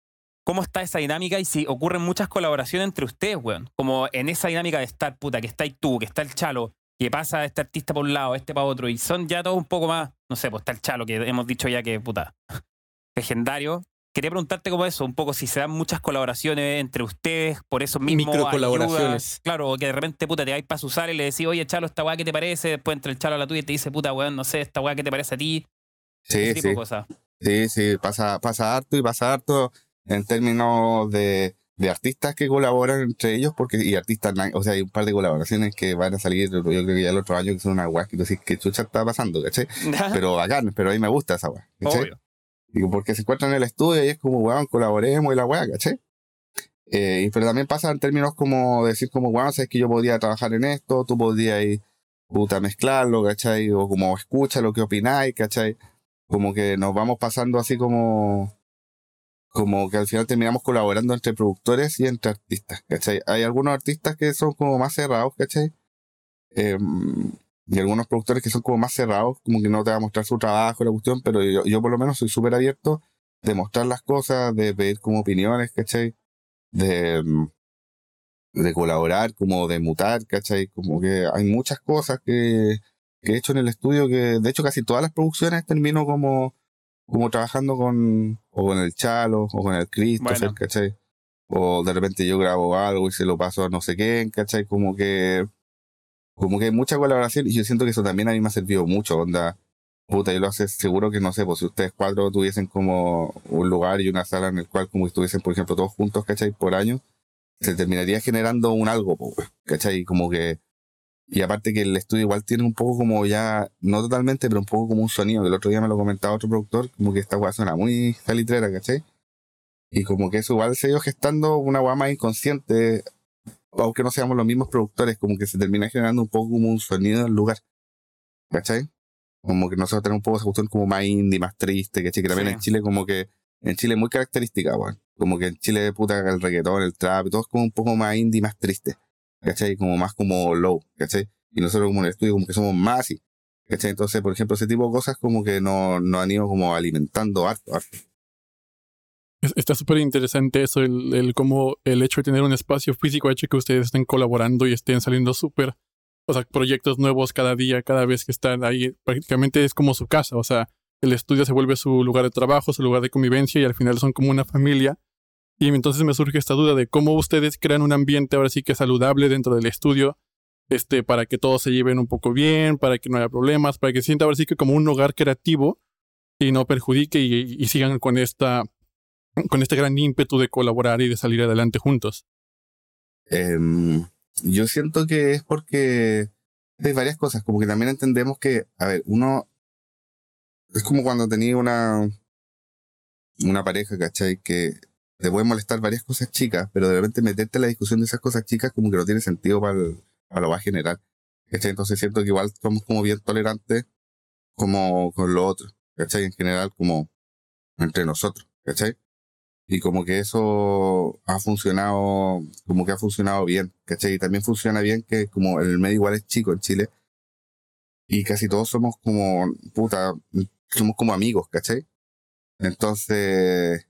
cómo está esa dinámica y si ocurren muchas colaboraciones entre ustedes, weón. Como en esa dinámica de estar, puta, que estáis tú, que está el Chalo, que pasa este artista por un lado, este para otro, y son ya todos un poco más, no sé, pues está el Chalo, que hemos dicho ya que, puta, legendario. Quería preguntarte como eso, un poco si se dan muchas colaboraciones entre ustedes, por eso mismo. Microcolaboraciones. Claro, o que de repente, puta, te vais para usar y le decís, oye, Chalo, esta weá, ¿qué te parece? Después entra el Chalo a la tuya y te dice, puta, weón, no sé, esta weá, ¿qué te parece a ti? Sí, Ese tipo sí. de cosas. Sí, sí, pasa, pasa harto y pasa harto en términos de, de artistas que colaboran entre ellos, porque, y artistas, o sea, hay un par de colaboraciones que van a salir, yo creo que ya el otro año, que son una weá que tú decís, ¿qué chucha está pasando, ¿cachai? Pero bacán, pero a mí me gusta esa weá, ¿cachai? Obvio. Digo, porque se encuentran en el estudio y es como, weón, colaboremos y la weá, ¿cachai? Eh, pero también pasa en términos como decir como, weón, sabes que yo podría trabajar en esto, tú podrías ir, puta, mezclarlo, ¿cachai? O como escucha lo que opináis, ¿cachai? Como que nos vamos pasando así como, como que al final terminamos colaborando entre productores y entre artistas, ¿cachai? Hay algunos artistas que son como más cerrados, ¿cachai? Eh, y algunos productores que son como más cerrados, como que no te va a mostrar su trabajo, la cuestión, pero yo, yo por lo menos soy súper abierto de mostrar las cosas, de pedir como opiniones, ¿cachai? De, de colaborar, como de mutar, ¿cachai? Como que hay muchas cosas que, que he hecho en el estudio que, de hecho, casi todas las producciones termino como, como trabajando con, o con el Chalo, o con el Christopher, Bueno. ¿cachai? O de repente yo grabo algo y se lo paso a no sé quién, ¿cachai? Como que, como que hay mucha colaboración y yo siento que eso también a mí me ha servido mucho, onda. Puta, yo lo hace seguro que no sé, pues si ustedes cuatro tuviesen como un lugar y una sala en el cual como estuviesen, por ejemplo, todos juntos, ¿cachai? Por año, se terminaría generando un algo, ¿cachai? Como que, y aparte que el estudio igual tiene un poco como ya, no totalmente, pero un poco como un sonido, que el otro día me lo comentaba otro productor, como que esta weá suena muy salitrera, ¿cachai? Y como que eso igual se ha ido gestando una weá más inconsciente, aunque no seamos los mismos productores, como que se termina generando un poco como un sonido del lugar, ¿cachai? Como que nosotros tenemos un poco esa cuestión como más indie, más triste, ¿cachai? Que también Sí. en Chile como que, en Chile es muy característica, weón. Como que en Chile, puta, el reggaetón, el trap, todo es como un poco más indie, más triste, ¿cachai? Como más como low, ¿cachai? Y nosotros como en el estudio como que somos más así, ¿cachai? Entonces, por ejemplo, ese tipo de cosas como que no- nos han ido como alimentando harto, harto. Es- Está súper interesante eso, el, el cómo el hecho de tener un espacio físico ha hecho que ustedes estén colaborando y estén saliendo súper, o sea, proyectos nuevos cada día, cada vez que están ahí. Prácticamente es como su casa, o sea, el estudio se vuelve su lugar de trabajo, su lugar de convivencia y al final son como una familia. Y entonces me surge esta duda de cómo ustedes crean un ambiente ahora sí que saludable dentro del estudio, este, para que todos se lleven un poco bien, para que no haya problemas, para que se sienta ahora sí que como un hogar creativo y no perjudique y sigan con esta con este gran ímpetu de colaborar y de salir adelante juntos. Em, yo siento que es porque hay varias cosas, como que también entendemos que, a ver, uno es como cuando tenía una una pareja, ¿cachai? Que te pueden molestar varias cosas chicas, pero de repente meterte en la discusión de esas cosas chicas como que no tiene sentido para, el- para lo más general. ¿cachai? Entonces siento que igual somos como bien tolerantes como con lo otro, ¿cachai? En general como entre nosotros, ¿cachai? Y como que eso ha funcionado, como que ha funcionado bien, ¿cachai? Y también funciona bien que como el medio igual es chico en Chile. Y casi todos somos como, puta, somos como amigos, ¿cachai? Entonces,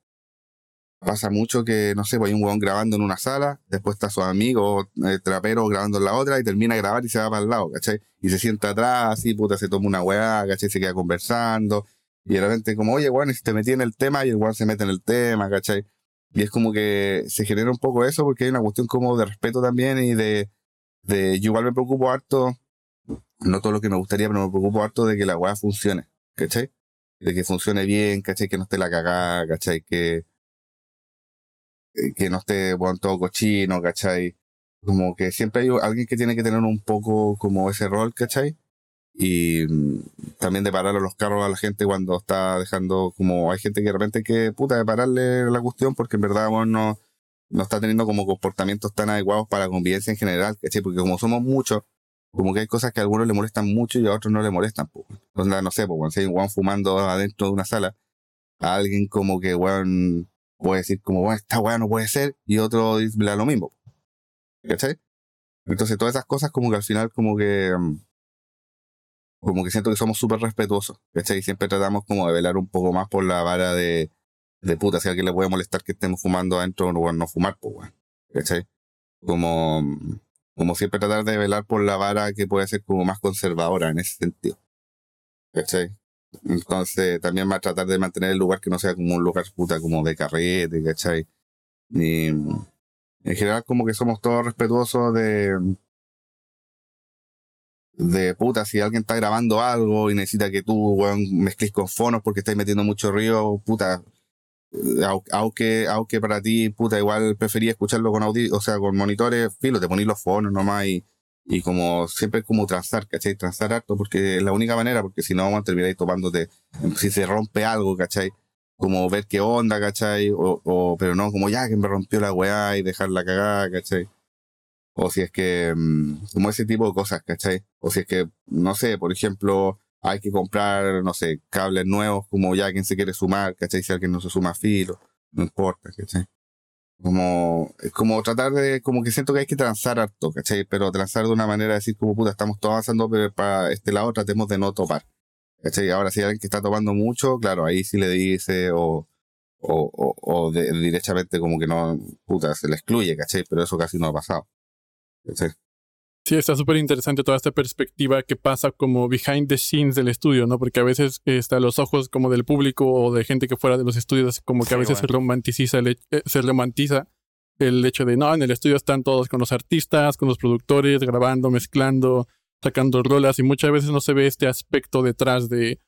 pasa mucho que, no sé, pues hay un huevón grabando en una sala, después está su amigo eh, trapero grabando en la otra y termina de grabar y se va para el lado, ¿cachai? Y se sienta atrás, así, puta, se toma una weá, ¿cachai? Se queda conversando. Y de repente como, oye, weón, y te metí en el tema y el weón se mete en el tema, ¿cachai? Y es como que se genera un poco eso porque hay una cuestión como de respeto también y de, de yo igual me preocupo harto, no todo lo que me gustaría, pero me preocupo harto de que la weá funcione, ¿cachai? De que funcione bien, ¿cachai? Que no esté la cagada, ¿cachai? Que, eh, que no esté bueno, todo cochino, ¿cachai? Como que siempre hay alguien que tiene que tener un poco como ese rol, ¿cachai? Y mm, también de pararle los carros a la gente cuando está dejando, como hay gente que de repente que, puta, de pararle la cuestión porque en verdad, bueno, no, no está teniendo como comportamientos tan adecuados para la convivencia en general, ¿cachai? Porque como somos muchos, como que hay cosas que a algunos le molestan mucho y a otros no le molestan, pues. no sé, pues, cuando si hay un fumando adentro de una sala, a alguien como que, weón, puede decir como, bueno, esta weá no puede ser, y otro dice lo mismo. ¿Cachai? Entonces todas esas cosas como que al final como que mm, como que siento que somos súper respetuosos, ¿cachai? Y siempre tratamos como de velar un poco más por la vara de, de puta, si a alguien le puede molestar que estemos fumando adentro, no, no fumar, pues, weón. ¿Cachai? Como, como siempre tratar de velar por la vara que puede ser como más conservadora en ese sentido. ¿Cachai? Entonces también va a tratar de mantener el lugar que no sea como un lugar puta como de carrete, ¿cachai? Y en general como que somos todos respetuosos de de puta, si alguien está grabando algo y necesita que tú, weón, mezcles con fonos porque estáis metiendo mucho río, puta, aunque, aunque para ti, puta, igual prefería escucharlo con audio, o sea, con monitores, filo, te ponís los fonos nomás y y como siempre como transar, ¿cachai? Transar harto porque es la única manera, porque si no vamos a terminar tomándote, si se rompe algo, ¿cachai? Como ver qué onda, ¿cachai? O, o, pero no, como ya que me rompió la weá y dejarla cagada, ¿cachai? O si es que, mm, como ese tipo de cosas, ¿cachai? O si es que, no sé, por ejemplo, hay que comprar, no sé, cables nuevos, como ya quien se quiere sumar, ¿cachai? Si alguien no se suma a filo, no importa, ¿cachai? Como, como tratar de, como que siento que hay que transar harto, ¿cachai? Pero transar de una manera de decir como puta, estamos todos avanzando, pero para este lado tratemos de no topar. ¿Cachai? Ahora si hay alguien que está tomando mucho, claro, ahí sí le dice o, o, o, directamente como que no, puta, se le excluye, ¿cachai? Pero eso casi no ha pasado. ¿Cachai? Sí, está súper interesante toda esta perspectiva que pasa como behind the scenes del estudio, ¿no? Porque a veces está los ojos como del público o de gente que fuera de los estudios, como que a veces se romanticiza el, eh, se romantiza el hecho de, no, en el estudio están todos con los artistas, con los productores, grabando, mezclando, sacando rolas y muchas veces no se ve este aspecto detrás de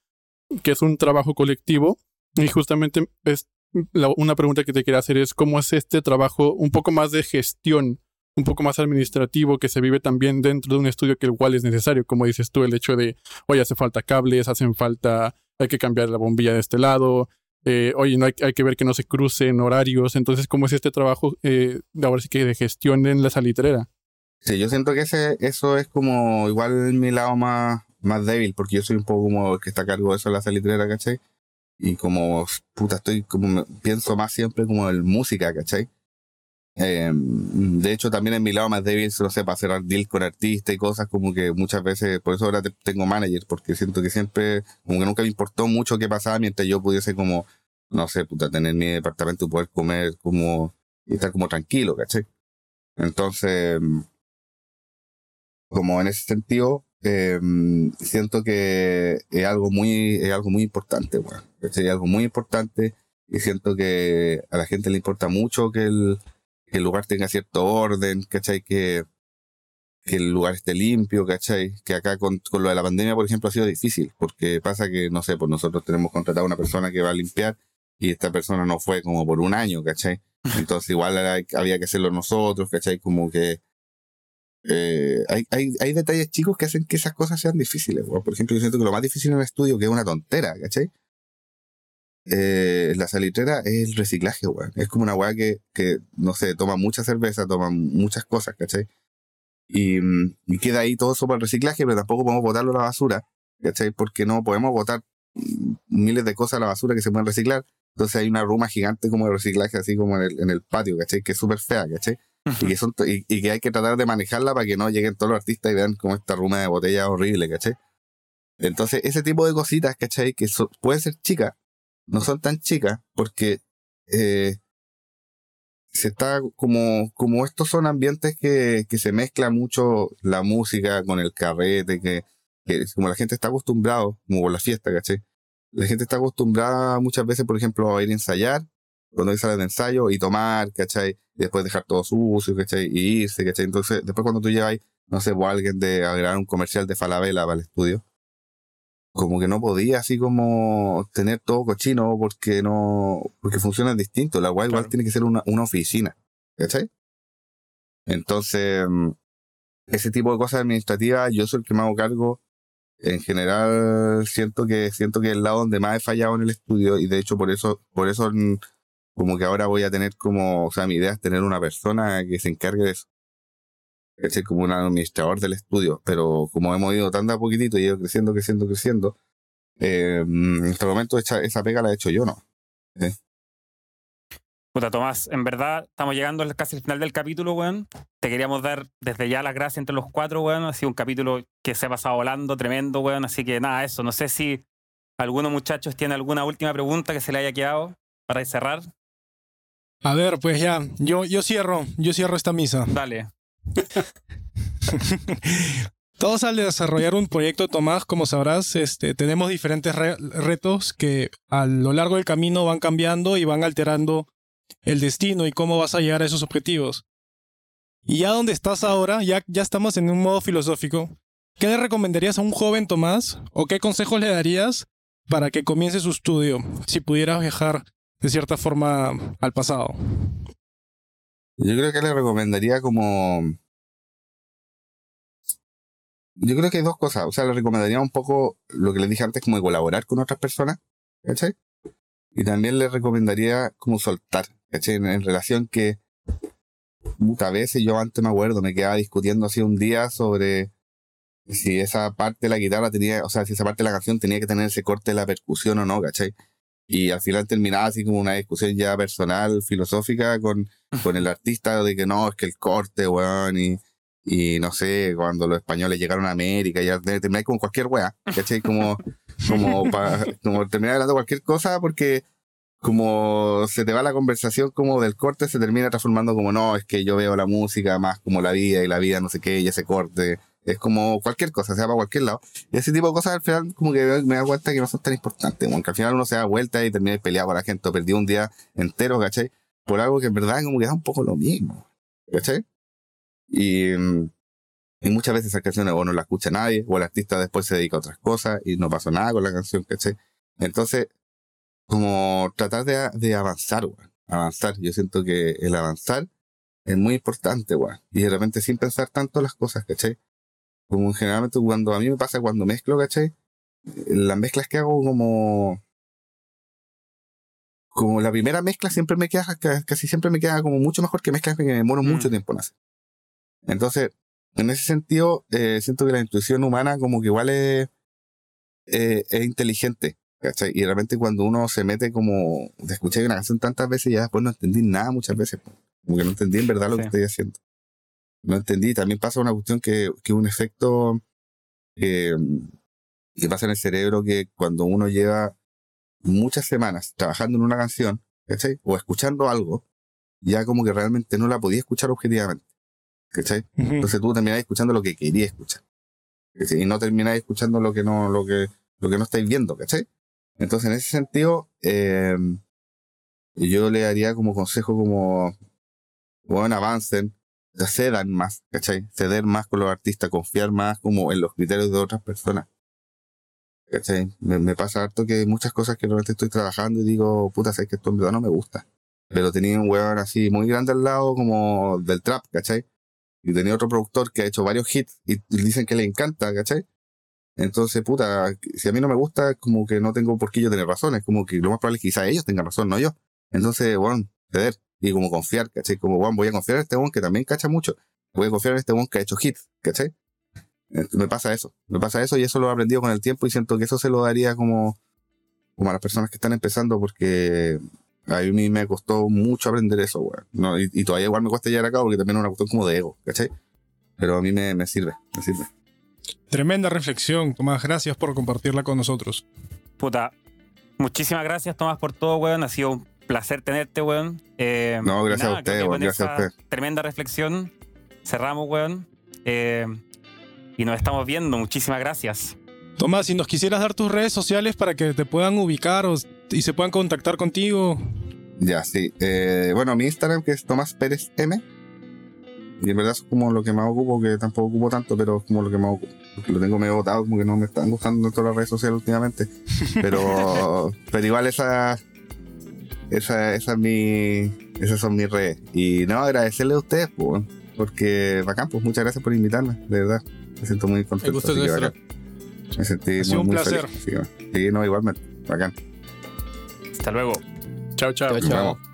que es un trabajo colectivo y justamente es una pregunta que te quería hacer es cómo es este trabajo un poco más de gestión un poco más administrativo que se vive también dentro de un estudio que igual es necesario, como dices tú, el hecho de, oye, hace falta cables, hacen falta, hay que cambiar la bombilla de este lado, eh, oye, no hay, que ver que no se crucen horarios, entonces, ¿cómo es este trabajo, eh, ahora sí que de gestión en la salitrera? Sí, yo siento que ese, eso es como igual mi lado más, más débil, porque yo soy un poco como el que está a cargo de eso en la salitrera, ¿cachai? Y como, puta, estoy como, pienso más siempre como en música, ¿cachai? Eh, de hecho, también en mi lado más débil, no sé, para cerrar deal con artistas y cosas, como que muchas veces, por eso ahora tengo manager, porque siento que siempre, como que nunca me importó mucho qué pasaba mientras yo pudiese como, no sé, puta, tener mi departamento y poder comer como, y estar como tranquilo, ¿cachai? Entonces, como en ese sentido, eh, siento que es algo muy, es algo muy importante, bueno, es algo muy importante y siento que a la gente le importa mucho que el, que el lugar tenga cierto orden, ¿cachai? Que, que el lugar esté limpio, ¿cachai? Que acá con, con, lo de la pandemia, por ejemplo, ha sido difícil, porque pasa que, no sé, pues nosotros tenemos contratado a una persona que va a limpiar y esta persona no fue como por un año, ¿cachai? Entonces igual había que hacerlo nosotros, ¿cachai? Como que eh, hay, hay, hay, detalles chicos que hacen que esas cosas sean difíciles. Por ejemplo, yo siento que lo más difícil en el estudio, que es una tontera, ¿cachai? Eh, la salitrera es el reciclaje, weón. Es como una weá que, que, no sé, toma mucha cerveza, toma muchas cosas, ¿cachai? Y, mm, y queda ahí todo eso para el reciclaje, pero tampoco podemos botarlo a la basura, ¿cachai? Porque no podemos botar mm, miles de cosas a la basura que se pueden reciclar. Entonces hay una ruma gigante como de reciclaje, así como en el, en el patio, ¿cachai? Que es súper fea, ¿cachai? y, que son, y, y, que hay que tratar de manejarla para que no lleguen todos los artistas y vean como esta ruma de botella horrible, ¿cachai? Entonces, ese tipo de cositas, ¿cachai? Que so, puede ser chica, no son tan chicas porque eh, se está como, como estos son ambientes que, que se mezcla mucho la música con el carrete, que, que como la gente está acostumbrado, como por la fiesta, ¿cachai? La gente está acostumbrada muchas veces, por ejemplo, a ir a ensayar, cuando hay salen de ensayo, y tomar, ¿cachai? Y después dejar todo sucio, ¿cachai? Y irse, ¿cachai? Entonces, después cuando tú llevas, no sé, o alguien de agregar un comercial de Falabella para el estudio, como que no podía así como tener todo cochino porque no, porque funcionan distinto. La web igual tiene que ser una, una oficina, ¿cachai? Entonces, mm, ese tipo de cosas administrativas, yo soy el que me hago cargo. En general, siento que, siento que es el lado donde más he fallado en el estudio, y de hecho por eso, por eso mm, como que ahora voy a tener como, o sea, mi idea es tener una persona que se encargue de eso. ¿Cachai? Como un administrador del estudio, pero como hemos ido tan de a poquitito y ido creciendo, creciendo, creciendo, eh, en este momento esa, esa pega la he hecho yo, ¿no? Puta, Tomás, en verdad estamos llegando al- casi al final del capítulo, weón. Te queríamos dar desde ya las gracias entre los cuatro, weón. Ha sido un capítulo que se ha pasado volando, tremendo, weón. Así que nada, eso. No sé si algunos muchachos tiene alguna última pregunta que se le haya quedado para cerrar. A ver, pues ya, yo, yo cierro, yo cierro esta misa. Dale. Todos al desarrollar un proyecto, Tomás, como sabrás, este, tenemos diferentes re- retos que a lo largo del camino van cambiando y van alterando el destino y cómo vas a llegar a esos objetivos. Y ya donde estás ahora, ya, ya estamos en un modo filosófico. ¿Qué le recomendarías a un joven Tomás o qué consejos le darías para que comience su estudio si pudieras viajar de cierta forma al pasado? Yo creo que le recomendaría como... Yo creo que hay dos cosas. O sea, le recomendaría un poco lo que le dije antes, como colaborar con otras personas, ¿cachai? Y también le recomendaría como soltar, ¿cachai? En, en relación que muchas veces yo antes me acuerdo, me quedaba discutiendo así un día sobre si esa parte de la guitarra tenía, o sea, si esa parte de la canción tenía que tener ese corte de la percusión o no, ¿cachai? Y al final terminaba así como una discusión ya personal, filosófica, con, con el artista de que no, es que el corte, weón, y, y no sé, cuando los españoles llegaron a América, ya termináis con cualquier weá, ¿cachai? Como, como, pa- como terminar hablando cualquier cosa porque como se te va la conversación como del corte, se termina transformando como no, es que yo veo la música más como la vida y la vida no sé qué, y ese corte. Es como cualquier cosa, se va para cualquier lado. Y ese tipo de cosas al final como que me da cuenta que no son tan importantes, como que al final uno se da vuelta y termina peleado con la gente, o perdió un día entero, ¿cachai? Por algo que en verdad como que da un poco lo mismo, ¿cachai? Y, mm, y muchas veces esas canciones o no la escucha nadie, o el artista después se dedica a otras cosas y no pasó nada con la canción, ¿cachai? Entonces, como tratar de, de avanzar, weón. Avanzar. Yo siento que el avanzar es muy importante, weón. Y de repente sin pensar tanto las cosas, ¿cachai? Como generalmente cuando a mí me pasa cuando mezclo, ¿cachai? Las mezclas que hago como... Como la primera mezcla siempre me queda, ca- casi siempre me queda como mucho mejor que mezclas que me demoro Mm. mucho tiempo en hacer. Entonces, en ese sentido, eh, siento que la intuición humana como que igual es, eh, es inteligente. ¿cachai? Y de repente cuando uno se mete como de escuchar una canción tantas veces ya después no entendí nada muchas veces. Como que no entendí en verdad lo que estoy haciendo. No entendí. También pasa una cuestión que, que un efecto eh, que pasa en el cerebro que cuando uno lleva muchas semanas trabajando en una canción, ¿cachai? O escuchando algo, ya como que realmente no la podía escuchar objetivamente. ¿Cachai? Ujú. Entonces tú terminás escuchando lo que querías escuchar. ¿cachai? Y no terminás escuchando lo que no, lo que, lo que no estáis viendo, ¿cachai? Entonces, en ese sentido, eh, yo le daría como consejo como, bueno, avancen, cedan más, ¿cachai? Ceder más con los artistas, confiar más como en los criterios de otras personas. ¿Cachai? Me, me pasa harto que muchas cosas que realmente estoy trabajando y digo, puta, sé que esto en verdad no me gusta. Pero tenía un weón así muy grande al lado como del trap, ¿cachai? Y tenía otro productor que ha hecho varios hits y dicen que le encanta, ¿cachai? Entonces, puta, si a mí no me gusta, como que no tengo por qué yo tener razón. Es como que lo más probable es que quizá ellos tengan razón, no yo. Entonces, bueno, ceder y como confiar, ¿cachai? Como, bueno, voy a confiar en este one que también cacha mucho. Voy a confiar en este one que ha hecho hits, ¿cachai? Eh, Me pasa eso, me pasa eso y eso lo he aprendido con el tiempo y siento que eso se lo daría como, como a las personas que están empezando porque a mí me costó mucho aprender eso, weón. No, y, y todavía igual me cuesta llegar a cabo porque también es una cuestión como de ego, ¿cachai? Pero a mí me, me sirve, me sirve. Tremenda reflexión, Tomás. Gracias por compartirla con nosotros. Puta, muchísimas gracias, Tomás, por todo, weón. Ha sido un placer tenerte, weón. Eh, No, gracias a que weón, gracias a esa ustedes. Tremenda reflexión. Cerramos, weón. Eh, y nos estamos viendo. Muchísimas gracias. Tomás, si nos quisieras dar tus redes sociales para que te puedan ubicar o- y se puedan contactar contigo. Ya, sí. Eh, bueno, mi Instagram que es Tomás Pérez M. Y en verdad es como lo que más ocupo, que tampoco ocupo tanto, pero es como lo que más ocupo. porque lo tengo medio botado, como que no me están gustando todas las redes sociales últimamente. Pero, pero igual esa, esa, esa es mi, esas son mis redes. Y no, agradecerle a ustedes, pues, porque bacán, pues muchas gracias por invitarme, de verdad. Me siento muy contento. El gusto es nuestro. Me sentí Ha sido muy, un placer. feliz. así sí, no, igualmente, bacán. Hasta luego. Chao, chao. Chao, chao.